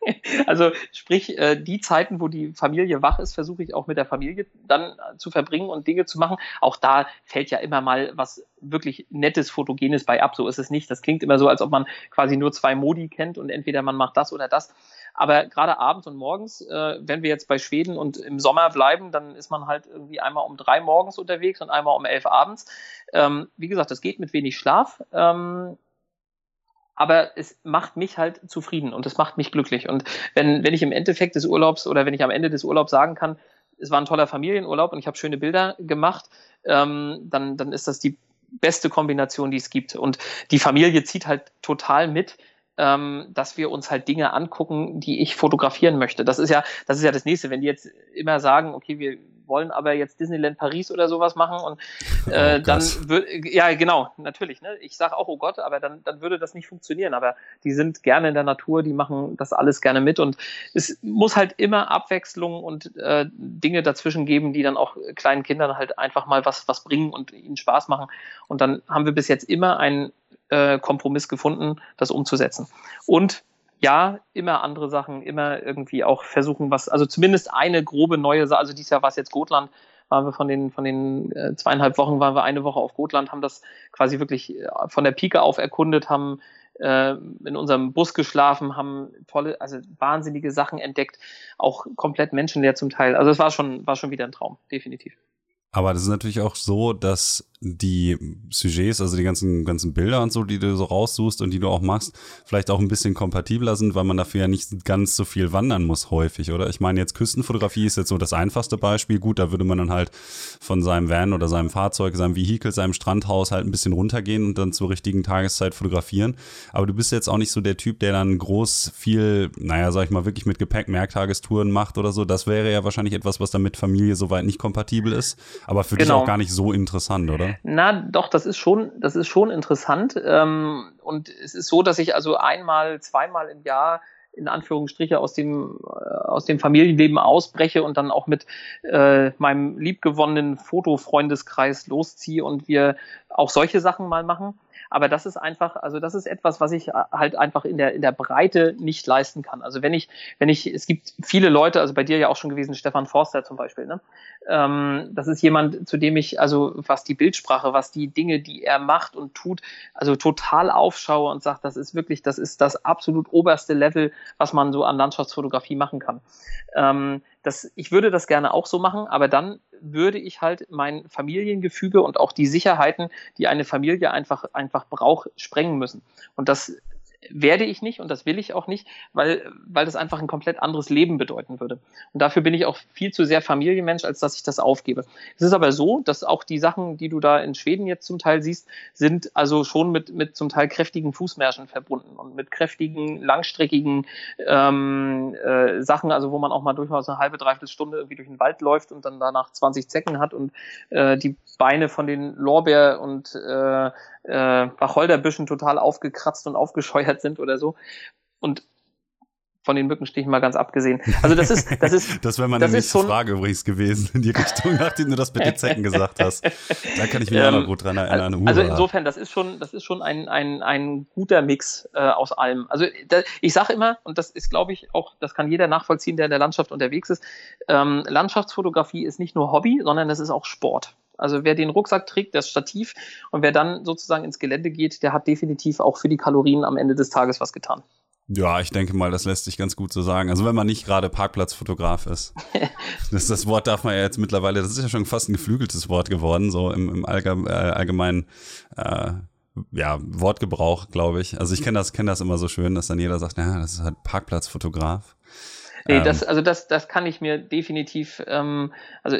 also sprich, äh, die Zeiten, wo die Familie wach ist, versuche ich auch mit der Familie dann zu verbringen und Dinge zu machen. Auch da fällt ja immer mal was wirklich Nettes, Fotogenes bei ab. So ist es nicht. Das klingt immer so, als ob man quasi nur zwei Modi kennt und entweder man macht das oder das. Aber gerade abends und morgens, äh, wenn wir jetzt bei Schweden und im Sommer bleiben, dann ist man halt irgendwie einmal um drei morgens unterwegs und einmal um elf abends. Ähm, wie gesagt, das geht mit wenig Schlaf. Ähm, aber es macht mich halt zufrieden und es macht mich glücklich. Und wenn, wenn ich im Endeffekt des Urlaubs oder wenn ich am Ende des Urlaubs sagen kann, es war ein toller Familienurlaub und ich habe schöne Bilder gemacht, ähm, dann, dann ist das die beste Kombination, die es gibt. Und die Familie zieht halt total mit, ähm, dass wir uns halt Dinge angucken, die ich fotografieren möchte. Das ist ja, das ist ja das nächste. Wenn die jetzt immer sagen, okay, wir wollen aber jetzt Disneyland Paris oder sowas machen und äh, oh dann würde ja genau natürlich ne? Ich sage auch oh Gott aber dann dann würde das nicht funktionieren. Aber die sind gerne in der Natur die machen das alles gerne mit und es muss halt immer Abwechslung und äh, Dinge dazwischen geben die dann auch kleinen Kindern halt einfach mal was was bringen und ihnen Spaß machen. Und dann haben wir bis jetzt immer einen äh, Kompromiss gefunden, das umzusetzen. Und ja, immer andere Sachen, immer irgendwie auch versuchen, was, also zumindest eine grobe neue Sache, also dieses Jahr war es jetzt Gotland, waren wir von den, von den äh, zweieinhalb Wochen, waren wir eine Woche auf Gotland, haben das quasi wirklich äh, von der Pike auf erkundet, haben äh, in unserem Bus geschlafen, haben tolle, also wahnsinnige Sachen entdeckt, auch komplett menschenleer zum Teil. Also es war schon, war schon wieder ein Traum, definitiv. Aber das ist natürlich auch so, dass die Sujets, also die ganzen, ganzen Bilder und so, die du so raussuchst und die du auch machst, vielleicht auch ein bisschen kompatibler sind, weil man dafür ja nicht ganz so viel wandern muss häufig, oder? Ich meine, jetzt Küstenfotografie ist jetzt so das einfachste Beispiel. Gut, da würde man dann halt von seinem Van oder seinem Fahrzeug, seinem Vehikel, seinem Strandhaus halt ein bisschen runtergehen und dann zur richtigen Tageszeit fotografieren. Aber du bist jetzt auch nicht so der Typ, der dann groß viel, naja, sag ich mal, wirklich mit Gepäck Merktagestouren macht oder so. Das wäre ja wahrscheinlich etwas, was dann mit Familie soweit nicht kompatibel ist. Aber für genau. dich auch gar nicht so interessant, oder? Na, doch, das ist schon, das ist schon interessant. Ähm, und es ist so, dass ich also einmal, zweimal im Jahr in Anführungsstriche aus dem äh, aus dem Familienleben ausbreche und dann auch mit äh, meinem liebgewonnenen Fotofreundeskreis losziehe und wir auch solche Sachen mal machen. Aber das ist einfach, also das ist etwas, was ich äh, halt einfach in der, in der Breite nicht leisten kann. Also wenn ich, wenn ich, es gibt viele Leute, also bei dir ja auch schon gewesen, Stefan Forster zum Beispiel, ne? Ähm, das ist jemand, zu dem ich, also was die Bildsprache, was die Dinge, die er macht und tut, also total aufschaue und sage, das ist wirklich, das ist das absolut oberste Level, was man so an Landschaftsfotografie machen kann. Ähm, das, ich würde das gerne auch so machen, aber dann würde ich halt mein Familiengefüge und auch die Sicherheiten, die eine Familie einfach, einfach braucht, sprengen müssen. Und das werde ich nicht und das will ich auch nicht, weil, weil das einfach ein komplett anderes Leben bedeuten würde. Und dafür bin ich auch viel zu sehr Familienmensch, als dass ich das aufgebe. Es ist aber so, dass auch die Sachen, die du da in Schweden jetzt zum Teil siehst, sind also schon mit, mit zum Teil kräftigen Fußmärschen verbunden und mit kräftigen, langstreckigen ähm, äh, Sachen, also wo man auch mal durchaus eine halbe, dreiviertel Stunde irgendwie durch den Wald läuft und dann danach 20 Zecken hat und äh, die Beine von den Lorbeer und äh, äh, Wacholderbüschen total aufgekratzt und aufgescheuert sind oder so. Und von den Mückenstichen mal ganz abgesehen. Also das ist, das ist. das wäre meine nächste Frage übrigens gewesen in die Richtung, nachdem du das mit den Zecken gesagt hast. Da kann ich mich ähm, auch noch gut dran erinnern. Also insofern, das ist schon, das ist schon ein, ein, ein guter Mix äh, aus allem. Also da, ich sage immer, und das ist, glaube ich, auch, das kann jeder nachvollziehen, der in der Landschaft unterwegs ist, ähm, Landschaftsfotografie ist nicht nur Hobby, sondern das ist auch Sport. Also wer den Rucksack trägt, das Stativ und wer dann sozusagen ins Gelände geht, der hat definitiv auch für die Kalorien am Ende des Tages was getan. Ja, ich denke mal, das lässt sich ganz gut so sagen. Also wenn man nicht gerade Parkplatzfotograf ist. das, das Wort darf man ja jetzt mittlerweile, das ist ja schon fast ein geflügeltes Wort geworden, so im, im allgemeinen, äh, allgemeinen äh, ja, Wortgebrauch, glaube ich. Also ich kenne das, kenne das immer so schön, dass dann jeder sagt, ja, das ist halt Parkplatzfotograf. Nee, das, ähm. also das, das kann ich mir definitiv, ähm, also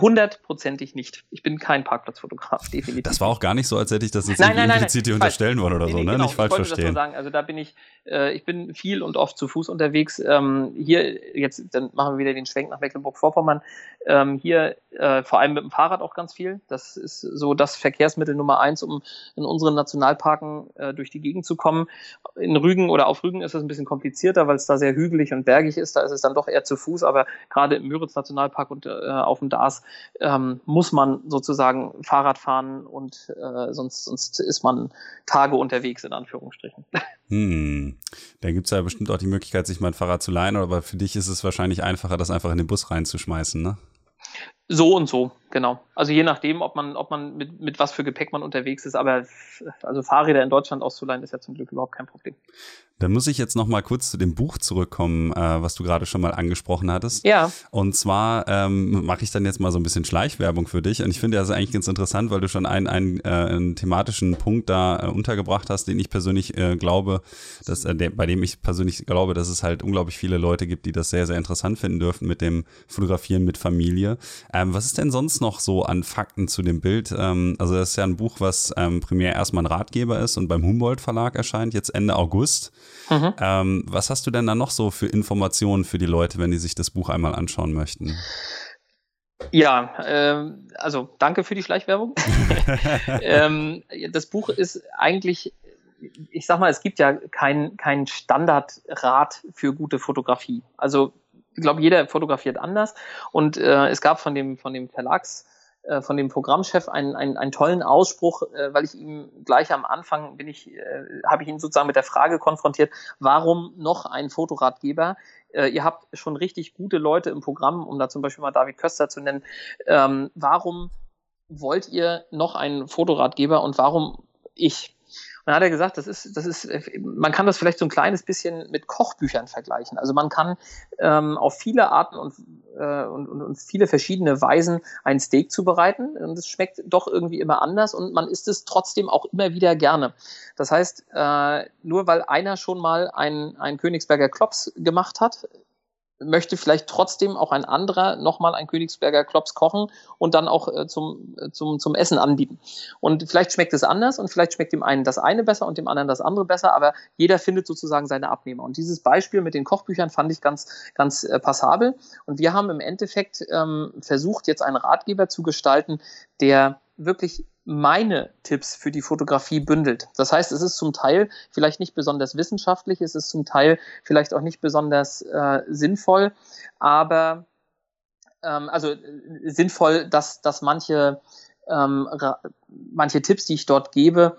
hundertprozentig nicht. Ich bin kein Parkplatzfotograf, definitiv. Das war auch gar nicht so, als hätte ich das jetzt nein, nein, implizit dir unterstellen wollen oder nee, so, ne? Genau, nicht falsch ich wollte verstehen. Das sagen. Also da bin ich, äh, ich bin viel und oft zu Fuß unterwegs. Ähm, hier, jetzt, dann machen wir wieder den Schwenk nach Mecklenburg-Vorpommern. Ähm, hier äh, vor allem mit dem Fahrrad auch ganz viel. Das ist so das Verkehrsmittel Nummer eins, um in unseren Nationalparken äh, durch die Gegend zu kommen. In Rügen oder auf Rügen ist das ein bisschen komplizierter, weil es da sehr hügelig und bergig ist. Da ist es dann doch eher zu Fuß, aber gerade im Müritz Nationalpark und äh, auf dem Dars ähm, muss man sozusagen Fahrrad fahren und äh, sonst, sonst ist man Tage unterwegs, in Anführungsstrichen. Hm. Da gibt es ja bestimmt auch die Möglichkeit, sich mal ein Fahrrad zu leihen, aber für dich ist es wahrscheinlich einfacher, das einfach in den Bus reinzuschmeißen, ne? So und so, genau. Also je nachdem, ob man, ob man mit, mit was für Gepäck man unterwegs ist, aber also Fahrräder in Deutschland auszuleihen ist ja zum Glück überhaupt kein Problem. Dann muss ich jetzt noch mal kurz zu dem Buch zurückkommen, äh, was du gerade schon mal angesprochen hattest. Ja. Und zwar ähm, mache ich dann jetzt mal so ein bisschen Schleichwerbung für dich. Und ich finde das eigentlich ganz interessant, weil du schon einen, einen, äh, einen thematischen Punkt da äh, untergebracht hast, den ich persönlich äh, glaube, dass, äh, der, bei dem ich persönlich glaube, dass es halt unglaublich viele Leute gibt, die das sehr, sehr interessant finden dürfen mit dem Fotografieren mit Familie. Ähm, was ist denn sonst noch so an Fakten zu dem Bild? Ähm, also das ist ja ein Buch, was ähm, primär erstmal ein Ratgeber ist und beim Humboldt Verlag erscheint, jetzt Ende August. Mhm. Ähm, was hast du denn da noch so für Informationen für die Leute, wenn die sich das Buch einmal anschauen möchten? Ja, äh, also danke für die Schleichwerbung. ähm, das Buch ist eigentlich, ich sag mal, es gibt ja kein, kein Standardrat für gute Fotografie. Also ich glaube, jeder fotografiert anders und äh, es gab von dem, von dem Verlags äh, von dem Programmchef einen, einen, einen tollen Ausspruch, äh, weil ich ihm gleich am Anfang bin ich, äh, habe ich ihn sozusagen mit der Frage konfrontiert, warum noch ein Fotoratgeber? Äh, ihr habt schon richtig gute Leute im Programm, um da zum Beispiel mal David Köster zu nennen. Ähm, warum wollt ihr noch einen Fotoratgeber und warum ich? Dann hat er gesagt, das ist, das ist, man kann das vielleicht so ein kleines bisschen mit Kochbüchern vergleichen. Also man kann ähm, auf viele Arten und, äh, und, und, viele verschiedene Weisen ein Steak zubereiten. Und es schmeckt doch irgendwie immer anders und man isst es trotzdem auch immer wieder gerne. Das heißt, äh, nur weil einer schon mal ein, ein Königsberger Klops gemacht hat, möchte vielleicht trotzdem auch ein anderer nochmal ein Königsberger Klops kochen und dann auch äh, zum, äh, zum, zum Essen anbieten. Und vielleicht schmeckt es anders und vielleicht schmeckt dem einen das eine besser und dem anderen das andere besser, aber jeder findet sozusagen seine Abnehmer. Und dieses Beispiel mit den Kochbüchern fand ich ganz, ganz äh, passabel. Und wir haben im Endeffekt ähm, versucht, jetzt einen Ratgeber zu gestalten, der wirklich meine Tipps für die Fotografie bündelt. Das heißt, es ist zum Teil vielleicht nicht besonders wissenschaftlich, es ist zum Teil vielleicht auch nicht besonders äh, sinnvoll, aber ähm, also äh, sinnvoll, dass, dass manche, ähm, manche Tipps, die ich dort gebe,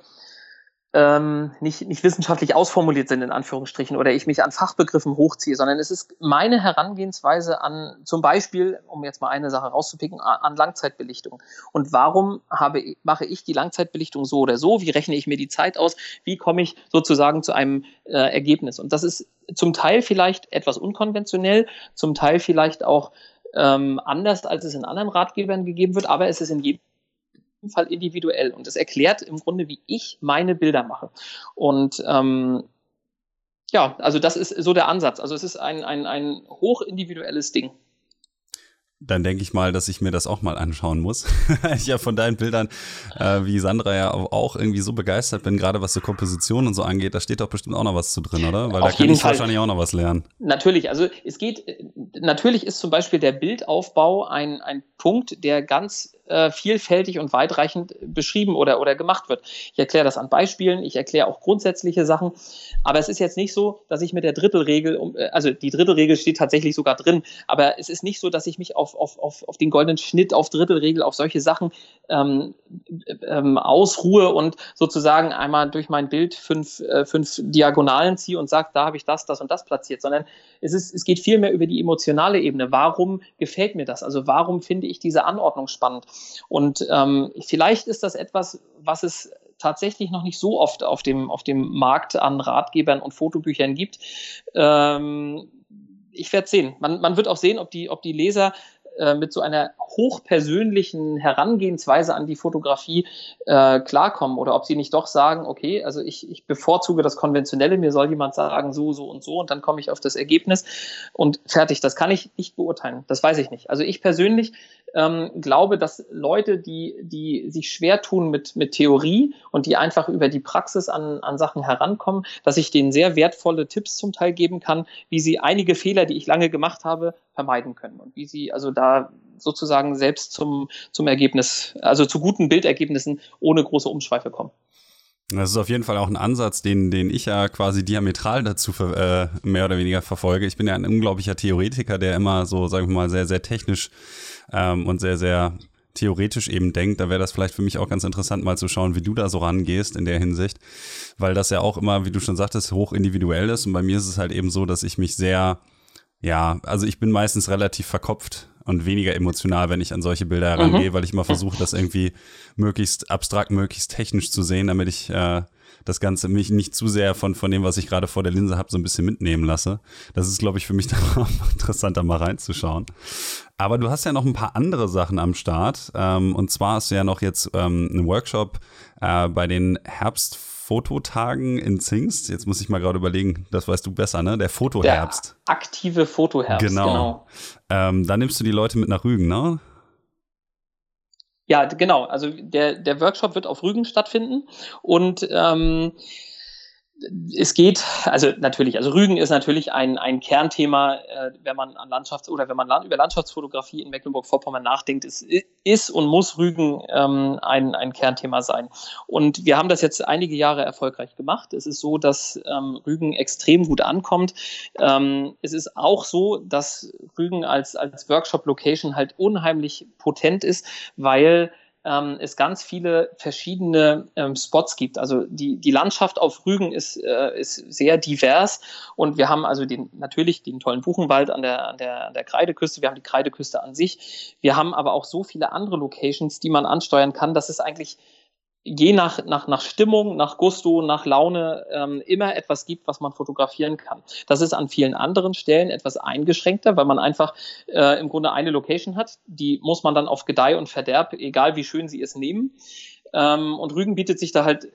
ähm, nicht, nicht wissenschaftlich ausformuliert sind, in Anführungsstrichen, oder ich mich an Fachbegriffen hochziehe, sondern es ist meine Herangehensweise an, zum Beispiel, um jetzt mal eine Sache rauszupicken, an Langzeitbelichtung. Und warum habe, mache ich die Langzeitbelichtung so oder so? Wie rechne ich mir die Zeit aus? Wie komme ich sozusagen zu einem äh, Ergebnis? Und das ist zum Teil vielleicht etwas unkonventionell, zum Teil vielleicht auch ähm, anders, als es in anderen Ratgebern gegeben wird, aber es ist in jedem Fall individuell und es erklärt im Grunde, wie ich meine Bilder mache. Und ähm, ja, also das ist so der Ansatz. Also es ist ein, ein, ein hochindividuelles Ding dann denke ich mal, dass ich mir das auch mal anschauen muss. ich ja von deinen Bildern, äh, wie Sandra ja auch irgendwie so begeistert bin, gerade was so Komposition und so angeht, da steht doch bestimmt auch noch was zu drin, oder? Weil Auf da kann ich Fall. wahrscheinlich auch noch was lernen. Natürlich, also es geht, natürlich ist zum Beispiel der Bildaufbau ein, ein Punkt, der ganz äh, vielfältig und weitreichend beschrieben oder, oder gemacht wird. Ich erkläre das an Beispielen, ich erkläre auch grundsätzliche Sachen, aber es ist jetzt nicht so, dass ich mit der Drittelregel, äh, also die Drittelregel steht tatsächlich sogar drin, aber es ist nicht so, dass ich mich auf, auf, auf, auf den goldenen Schnitt, auf Drittelregel, auf solche Sachen ähm, ähm, ausruhe und sozusagen einmal durch mein Bild fünf, äh, fünf Diagonalen ziehe und sage, da habe ich das, das und das platziert, sondern es, ist, es geht vielmehr über die emotionale Ebene. Warum gefällt mir das? Also warum finde ich diese Anordnung spannend? Und ähm, vielleicht ist das etwas, was es tatsächlich noch nicht so oft auf dem, auf dem Markt an Ratgebern und Fotobüchern gibt. Ähm, ich werde sehen. Man, man wird auch sehen, ob die, ob die Leser äh, mit so einer hochpersönlichen Herangehensweise an die Fotografie äh, klarkommen oder ob sie nicht doch sagen, okay, also ich, ich bevorzuge das Konventionelle, mir soll jemand sagen, so, so und so und dann komme ich auf das Ergebnis und fertig. Das kann ich nicht beurteilen. Das weiß ich nicht. Also ich persönlich ähm, glaube, dass Leute, die, die sich schwer tun mit, mit Theorie und die einfach über die Praxis an, an Sachen herankommen, dass ich denen sehr wertvolle Tipps zum Teil geben kann, wie sie einige Fehler, die ich lange gemacht habe, vermeiden können und wie sie also da sozusagen selbst zum, zum Ergebnis, also zu guten Bildergebnissen ohne große Umschweife kommen. Das ist auf jeden Fall auch ein Ansatz, den, den ich ja quasi diametral dazu äh, mehr oder weniger verfolge. Ich bin ja ein unglaublicher Theoretiker, der immer so, sagen wir mal, sehr, sehr technisch ähm, und sehr, sehr theoretisch eben denkt. Da wäre das vielleicht für mich auch ganz interessant, mal zu schauen, wie du da so rangehst in der Hinsicht. Weil das ja auch immer, wie du schon sagtest, hoch individuell ist. Und bei mir ist es halt eben so, dass ich mich sehr, ja, also ich bin meistens relativ verkopft und weniger emotional, wenn ich an solche Bilder herangehe, mhm. weil ich immer versuche, das irgendwie möglichst abstrakt, möglichst technisch zu sehen, damit ich äh, das Ganze mich nicht zu sehr von, von dem, was ich gerade vor der Linse habe, so ein bisschen mitnehmen lasse. Das ist, glaube ich, für mich dann auch interessanter, mal reinzuschauen. Aber du hast ja noch ein paar andere Sachen am Start. Ähm, und zwar hast du ja noch jetzt ähm, einen Workshop äh, bei den Herbst Fototagen in Zingst. Jetzt muss ich mal gerade überlegen, das weißt du besser, ne? Der Fotoherbst. Der aktive Fotoherbst, genau. genau. Ähm, da nimmst du die Leute mit nach Rügen, ne? Ja, genau. Also der, der Workshop wird auf Rügen stattfinden und ähm, es geht, also natürlich, also Rügen ist natürlich ein, ein Kernthema, äh, wenn man an Landschafts- oder wenn man land, über Landschaftsfotografie in Mecklenburg-Vorpommern nachdenkt, ist, ist und muss Rügen ähm, ein, ein Kernthema sein. Und wir haben das jetzt einige Jahre erfolgreich gemacht. Es ist so, dass ähm, Rügen extrem gut ankommt. Ähm, es ist auch so, dass Rügen als, als Workshop-Location halt unheimlich potent ist, weil ähm, es ganz viele verschiedene ähm, Spots gibt. Also die, die Landschaft auf Rügen ist, äh, ist sehr divers. Und wir haben also den, natürlich den tollen Buchenwald an der, an, der, an der Kreideküste, wir haben die Kreideküste an sich, wir haben aber auch so viele andere Locations, die man ansteuern kann, dass es eigentlich je nach, nach, nach Stimmung, nach Gusto, nach Laune ähm, immer etwas gibt, was man fotografieren kann. Das ist an vielen anderen Stellen etwas eingeschränkter, weil man einfach äh, im Grunde eine Location hat, die muss man dann auf Gedeih und Verderb, egal wie schön sie ist, nehmen. Ähm, und Rügen bietet sich da halt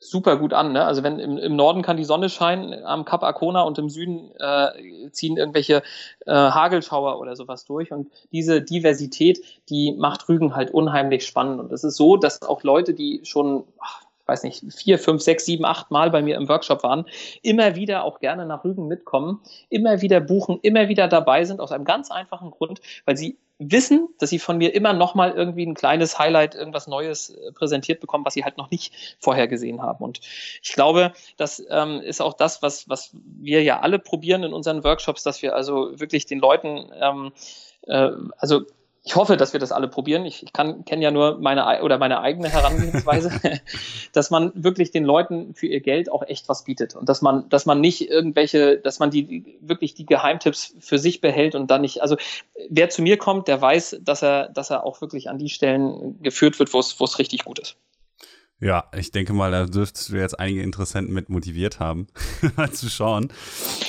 super gut an. Ne? Also wenn im, im Norden kann die Sonne scheinen am Kap Arkona und im Süden äh, ziehen irgendwelche äh, Hagelschauer oder sowas durch. Und diese Diversität, die macht Rügen halt unheimlich spannend. Und es ist so, dass auch Leute, die schon ach, weiß nicht, vier, fünf, sechs, sieben, acht Mal bei mir im Workshop waren, immer wieder auch gerne nach Rügen mitkommen, immer wieder buchen, immer wieder dabei sind, aus einem ganz einfachen Grund, weil sie wissen, dass sie von mir immer noch mal irgendwie ein kleines Highlight, irgendwas Neues äh, präsentiert bekommen, was sie halt noch nicht vorher gesehen haben. Und ich glaube, das ähm, ist auch das, was, was wir ja alle probieren in unseren Workshops, dass wir also wirklich den Leuten ähm, äh, also ich hoffe, dass wir das alle probieren. Ich, ich kann kenne ja nur meine oder meine eigene Herangehensweise, dass man wirklich den Leuten für ihr Geld auch echt was bietet und dass man, dass man nicht irgendwelche, dass man die wirklich die Geheimtipps für sich behält und dann nicht. Also wer zu mir kommt, der weiß, dass er, dass er auch wirklich an die Stellen geführt wird, wo es, wo es richtig gut ist. Ja, ich denke mal, da dürftest du jetzt einige Interessenten mit motiviert haben, zu schauen,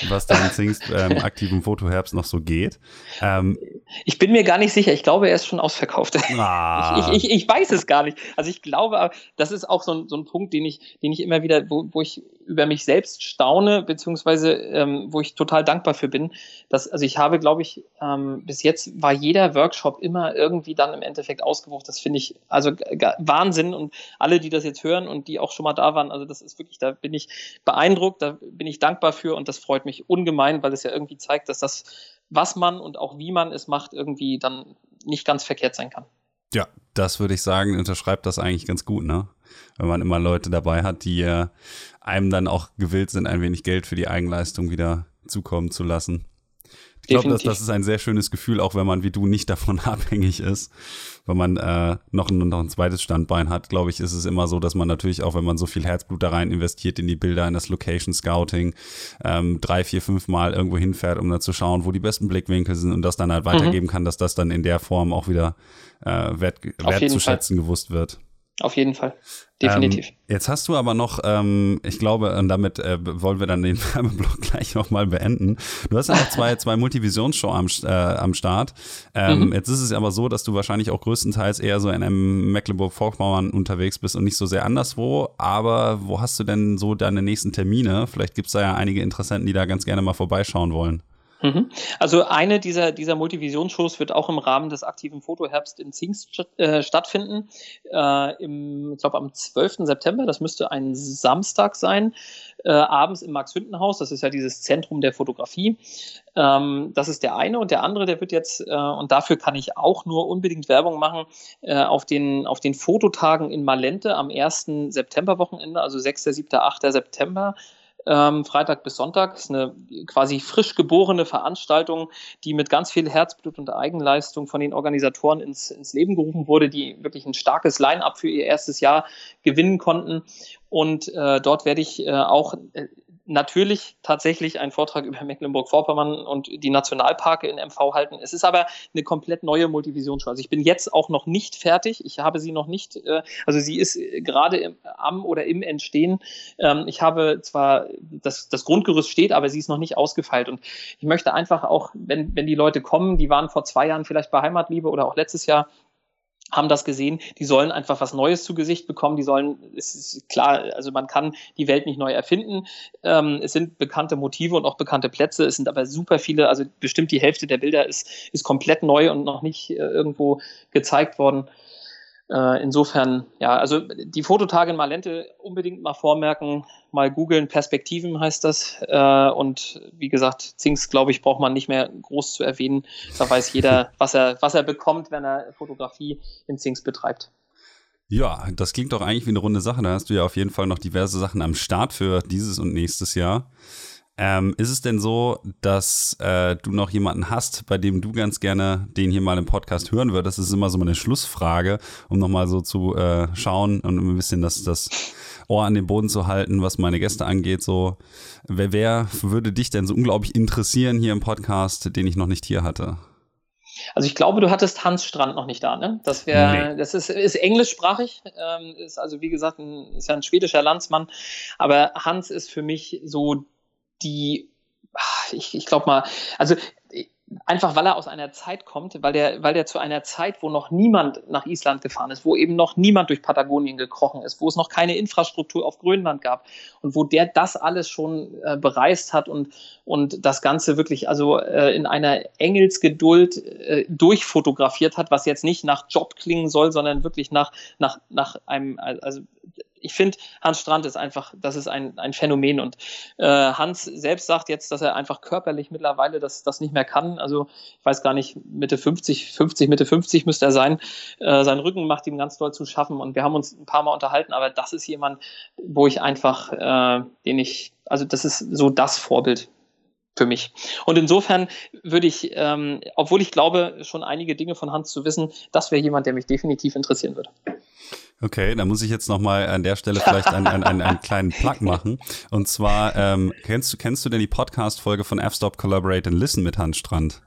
was da im Zingst ähm, aktiven Fotoherbst noch so geht. Ähm, ich bin mir gar nicht sicher. Ich glaube, er ist schon ausverkauft. Ah. Ich, ich, ich, weiß es gar nicht. Also ich glaube, das ist auch so ein, so ein Punkt, den ich, den ich immer wieder, wo, wo ich über mich selbst staune, beziehungsweise ähm, wo ich total dankbar für bin. Dass, also ich habe, glaube ich, ähm, bis jetzt war jeder Workshop immer irgendwie dann im Endeffekt ausgebucht. Das finde ich also Wahnsinn. Und alle, die das jetzt hören und die auch schon mal da waren, also das ist wirklich, da bin ich beeindruckt, da bin ich dankbar für und das freut mich ungemein, weil es ja irgendwie zeigt, dass das, was man und auch wie man es macht, irgendwie dann nicht ganz verkehrt sein kann. Ja, das würde ich sagen, unterschreibt das eigentlich ganz gut, ne? Wenn man immer Leute dabei hat, die äh, einem dann auch gewillt sind, ein wenig Geld für die Eigenleistung wieder zukommen zu lassen. Ich glaube, das, das ist ein sehr schönes Gefühl, auch wenn man wie du nicht davon abhängig ist. Wenn man äh, noch, noch ein zweites Standbein hat, glaube ich, ist es immer so, dass man natürlich auch, wenn man so viel Herzblut da rein investiert in die Bilder, in das Location Scouting, ähm, drei, vier, fünf Mal irgendwo hinfährt, um dann zu schauen, wo die besten Blickwinkel sind und das dann halt weitergeben mhm. kann, dass das dann in der Form auch wieder äh, wert, wertzuschätzen gewusst wird. Auf jeden Fall. Definitiv. Ähm, jetzt hast du aber noch, ähm, ich glaube, und damit äh, wollen wir dann den Werbeblock gleich nochmal beenden. Du hast ja noch zwei, zwei Multivisionsshow am, äh, am Start. Ähm, mhm. Jetzt ist es aber so, dass du wahrscheinlich auch größtenteils eher so in einem Mecklenburg-Vorpommern unterwegs bist und nicht so sehr anderswo. Aber wo hast du denn so deine nächsten Termine? Vielleicht gibt es da ja einige Interessenten, die da ganz gerne mal vorbeischauen wollen. Mhm. Also eine dieser, dieser Multivision-Shows wird auch im Rahmen des aktiven Fotoherbst in Zingst äh, stattfinden. Äh, im, ich glaube am 12. September, das müsste ein Samstag sein, äh, abends im Max-Hünten-Haus. Das ist ja dieses Zentrum der Fotografie. Ähm, das ist der eine. Und der andere, der wird jetzt, äh, und dafür kann ich auch nur unbedingt Werbung machen, äh, auf, den, auf den Fototagen in Malente am 1. September-Wochenende, also 6., 7., 8. September ähm, Freitag bis Sonntag. Ist eine quasi frisch geborene Veranstaltung, die mit ganz viel Herzblut und Eigenleistung von den Organisatoren ins, ins Leben gerufen wurde, die wirklich ein starkes Line-up für ihr erstes Jahr gewinnen konnten. Und äh, dort werde ich äh, auch äh, natürlich tatsächlich einen Vortrag über Mecklenburg-Vorpommern und die Nationalparke in MV halten. Es ist aber eine komplett neue Multivisionsshow. Also ich bin jetzt auch noch nicht fertig. Ich habe sie noch nicht, äh, also sie ist gerade am oder im Entstehen. Ähm, ich habe zwar, das, das Grundgerüst steht, aber sie ist noch nicht ausgefeilt. Und ich möchte einfach auch, wenn, wenn die Leute kommen, die waren vor zwei Jahren vielleicht bei Heimatliebe oder auch letztes Jahr haben das gesehen, die sollen einfach was Neues zu Gesicht bekommen, die sollen, es ist klar, also man kann die Welt nicht neu erfinden, ähm, es sind bekannte Motive und auch bekannte Plätze, es sind aber super viele, also bestimmt die Hälfte der Bilder ist, ist komplett neu und noch nicht äh, irgendwo gezeigt worden. Äh, insofern, ja, also die Fototage in Malente unbedingt mal vormerken, mal googeln, Perspektiven heißt das. Äh, und wie gesagt, Zinks, glaube ich, braucht man nicht mehr groß zu erwähnen. Da weiß jeder, was er, was er bekommt, wenn er Fotografie in Zinks betreibt. Ja, das klingt doch eigentlich wie eine runde Sache. Da hast du ja auf jeden Fall noch diverse Sachen am Start für dieses und nächstes Jahr. Ähm, ist es denn so, dass äh, du noch jemanden hast, bei dem du ganz gerne den hier mal im Podcast hören würdest? Das ist immer so eine Schlussfrage, um nochmal so zu äh, schauen und ein bisschen das, das Ohr an den Boden zu halten, was meine Gäste angeht. So, wer, wer würde dich denn so unglaublich interessieren hier im Podcast, den ich noch nicht hier hatte? Also ich glaube, du hattest Hans Strand noch nicht da, ne? Das wäre, nee. das ist, ist englischsprachig, ähm, ist also wie gesagt ein, ist ja ein schwedischer Landsmann, aber Hans ist für mich so die, ich, ich glaube mal, also einfach weil er aus einer Zeit kommt, weil der, weil der zu einer Zeit, wo noch niemand nach Island gefahren ist, wo eben noch niemand durch Patagonien gekrochen ist, wo es noch keine Infrastruktur auf Grönland gab und wo der das alles schon äh, bereist hat und, und das Ganze wirklich also äh, in einer Engelsgeduld äh, durchfotografiert hat, was jetzt nicht nach Job klingen soll, sondern wirklich nach, nach, nach einem, also ich finde, Hans Strand ist einfach, das ist ein, ein Phänomen. Und äh, Hans selbst sagt jetzt, dass er einfach körperlich mittlerweile das, das nicht mehr kann. Also ich weiß gar nicht, Mitte 50, 50, Mitte 50 müsste er sein. Äh, sein Rücken macht ihm ganz doll zu schaffen. Und wir haben uns ein paar Mal unterhalten, aber das ist jemand, wo ich einfach, äh, den ich, also das ist so das Vorbild für mich. Und insofern würde ich, ähm, obwohl ich glaube, schon einige Dinge von Hans zu wissen, das wäre jemand, der mich definitiv interessieren würde. Okay, da muss ich jetzt noch mal an der Stelle vielleicht einen, einen, einen, einen kleinen Plug machen. Und zwar, ähm, kennst, du, kennst du denn die Podcast-Folge von F-Stop Collaborate and Listen mit Hans Strand?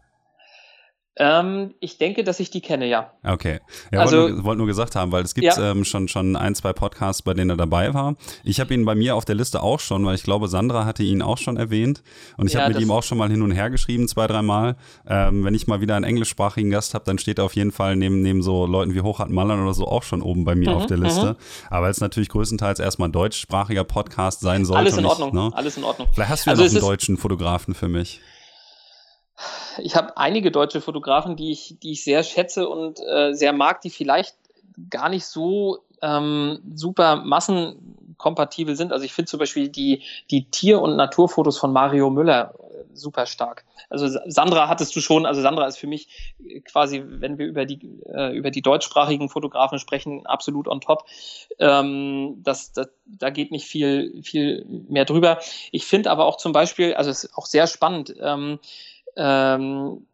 Ähm, ich denke, dass ich die kenne, ja. Okay. Ja, also, wollte nur, wollt nur gesagt haben, weil es gibt ja. ähm, schon, schon ein, zwei Podcasts, bei denen er dabei war. Ich habe ihn bei mir auf der Liste auch schon, weil ich glaube, Sandra hatte ihn auch schon erwähnt. Und ich ja, habe mit ihm auch schon mal hin und her geschrieben, zwei, dreimal. Ähm, wenn ich mal wieder einen englischsprachigen Gast habe, dann steht er auf jeden Fall neben, neben so Leuten wie Hochhard Mallern oder so auch schon oben bei mir mhm, auf der Liste. Mhm. Aber es natürlich größtenteils erstmal ein deutschsprachiger Podcast sein sollte. Alles in Ordnung. Ne? Alles in Ordnung. Vielleicht hast du ja also noch einen deutschen Fotografen für mich ich habe einige deutsche Fotografen, die ich, die ich sehr schätze und äh, sehr mag, die vielleicht gar nicht so ähm, super massenkompatibel sind. Also ich finde zum Beispiel die, die Tier- und Naturfotos von Mario Müller super stark. Also Sandra hattest du schon, also Sandra ist für mich quasi, wenn wir über die, äh, über die deutschsprachigen Fotografen sprechen, absolut on top. Ähm, das, das, da geht nicht viel, viel mehr drüber. Ich finde aber auch zum Beispiel, also es ist auch sehr spannend, ähm, ähm,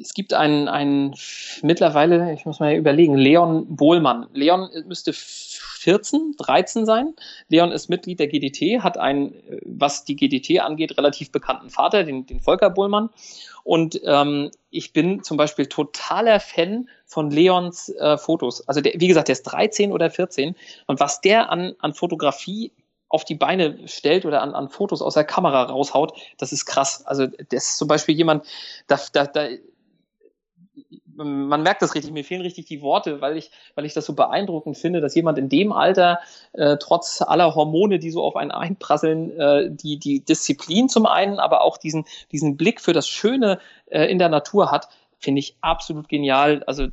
es gibt einen, einen mittlerweile, ich muss mal überlegen, Leon Bohlmann. Leon müsste 14, 13 sein. Leon ist Mitglied der GDT, hat einen, was die GDT angeht, relativ bekannten Vater, den, den Volker Bohlmann. Und ähm, ich bin zum Beispiel totaler Fan von Leons äh, Fotos. Also der, wie gesagt, der ist 13 oder 14. Und was der an, an Fotografie auf die Beine stellt oder an, an Fotos aus der Kamera raushaut, das ist krass. Also das ist zum Beispiel jemand, da, da, da man merkt das richtig, mir fehlen richtig die Worte, weil ich, weil ich das so beeindruckend finde, dass jemand in dem Alter, äh, trotz aller Hormone, die so auf einen einprasseln, äh, die, die Disziplin zum einen, aber auch diesen, diesen Blick für das Schöne äh, in der Natur hat, finde ich absolut genial. Also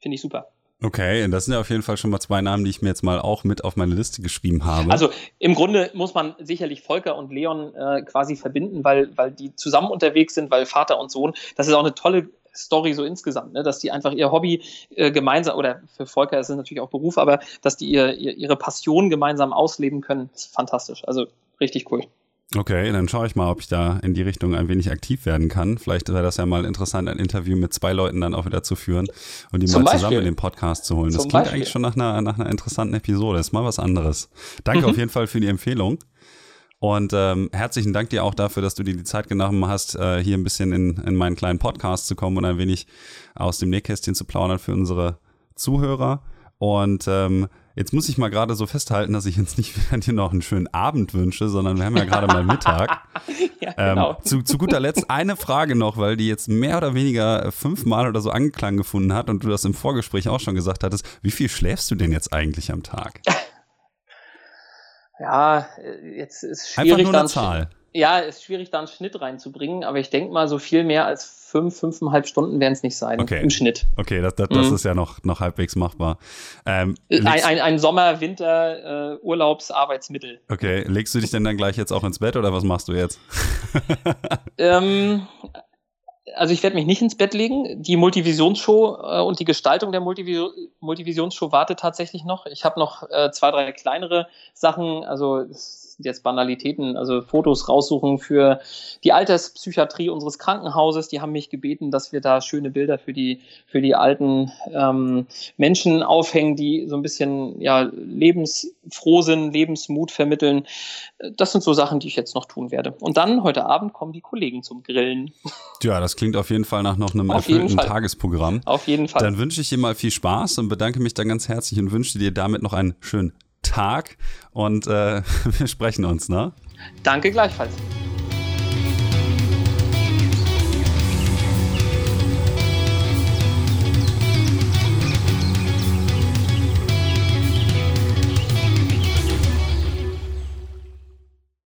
finde ich super. Okay, das sind ja auf jeden Fall schon mal zwei Namen, die ich mir jetzt mal auch mit auf meine Liste geschrieben habe. Also im Grunde muss man sicherlich Volker und Leon äh, quasi verbinden, weil, weil die zusammen unterwegs sind, weil Vater und Sohn, das ist auch eine tolle Story so insgesamt, ne? dass die einfach ihr Hobby äh, gemeinsam, oder für Volker ist es natürlich auch Beruf, aber dass die ihr, ihr, ihre Passion gemeinsam ausleben können, ist fantastisch. Also richtig cool. Okay, dann schaue ich mal, ob ich da in die Richtung ein wenig aktiv werden kann. Vielleicht wäre das ja mal interessant, ein Interview mit zwei Leuten dann auch wieder zu führen und die Zum mal zusammen in den Podcast zu holen. Das Zum klingt Beispiel. eigentlich schon nach einer, nach einer interessanten Episode. Das ist mal was anderes. Danke mhm. auf jeden Fall für die Empfehlung. Und ähm, herzlichen Dank dir auch dafür, dass du dir die Zeit genommen hast, äh, hier ein bisschen in, in meinen kleinen Podcast zu kommen und ein wenig aus dem Nähkästchen zu plaudern für unsere Zuhörer. Und ähm, Jetzt muss ich mal gerade so festhalten, dass ich jetzt nicht wieder dir noch einen schönen Abend wünsche, sondern wir haben ja gerade mal Mittag. ja, genau. ähm, zu, zu, guter Letzt eine Frage noch, weil die jetzt mehr oder weniger fünfmal oder so Anklang gefunden hat und du das im Vorgespräch auch schon gesagt hattest. Wie viel schläfst du denn jetzt eigentlich am Tag? Ja, jetzt ist schwierig. Einfach nur eine Zahl. Ja, ist schwierig, da einen Schnitt reinzubringen, aber ich denke mal, so viel mehr als fünf, fünfeinhalb Stunden werden es nicht sein okay. im Schnitt. Okay, das, das, das mhm. ist ja noch, noch halbwegs machbar. Ähm, ein, ein, ein Sommer-, Winter-, äh, Urlaubsarbeitsmittel. Okay, legst du dich denn dann gleich jetzt auch ins Bett oder was machst du jetzt? ähm, also ich werde mich nicht ins Bett legen. Die Multivisionsshow äh, und die Gestaltung der Multivis Multivisionsshow wartet tatsächlich noch. Ich habe noch äh, zwei, drei kleinere Sachen. Also sind jetzt Banalitäten, also Fotos raussuchen für die Alterspsychiatrie unseres Krankenhauses. Die haben mich gebeten, dass wir da schöne Bilder für die, für die alten ähm, Menschen aufhängen, die so ein bisschen ja, lebensfroh sind, Lebensmut vermitteln. Das sind so Sachen, die ich jetzt noch tun werde. Und dann heute Abend kommen die Kollegen zum Grillen. Ja, das klingt auf jeden Fall nach noch einem auf erfüllten Tagesprogramm. Auf jeden Fall. Dann wünsche ich dir mal viel Spaß und bedanke mich dann ganz herzlich und wünsche dir damit noch einen schönen Tag und äh, wir sprechen uns, ne? Danke gleichfalls.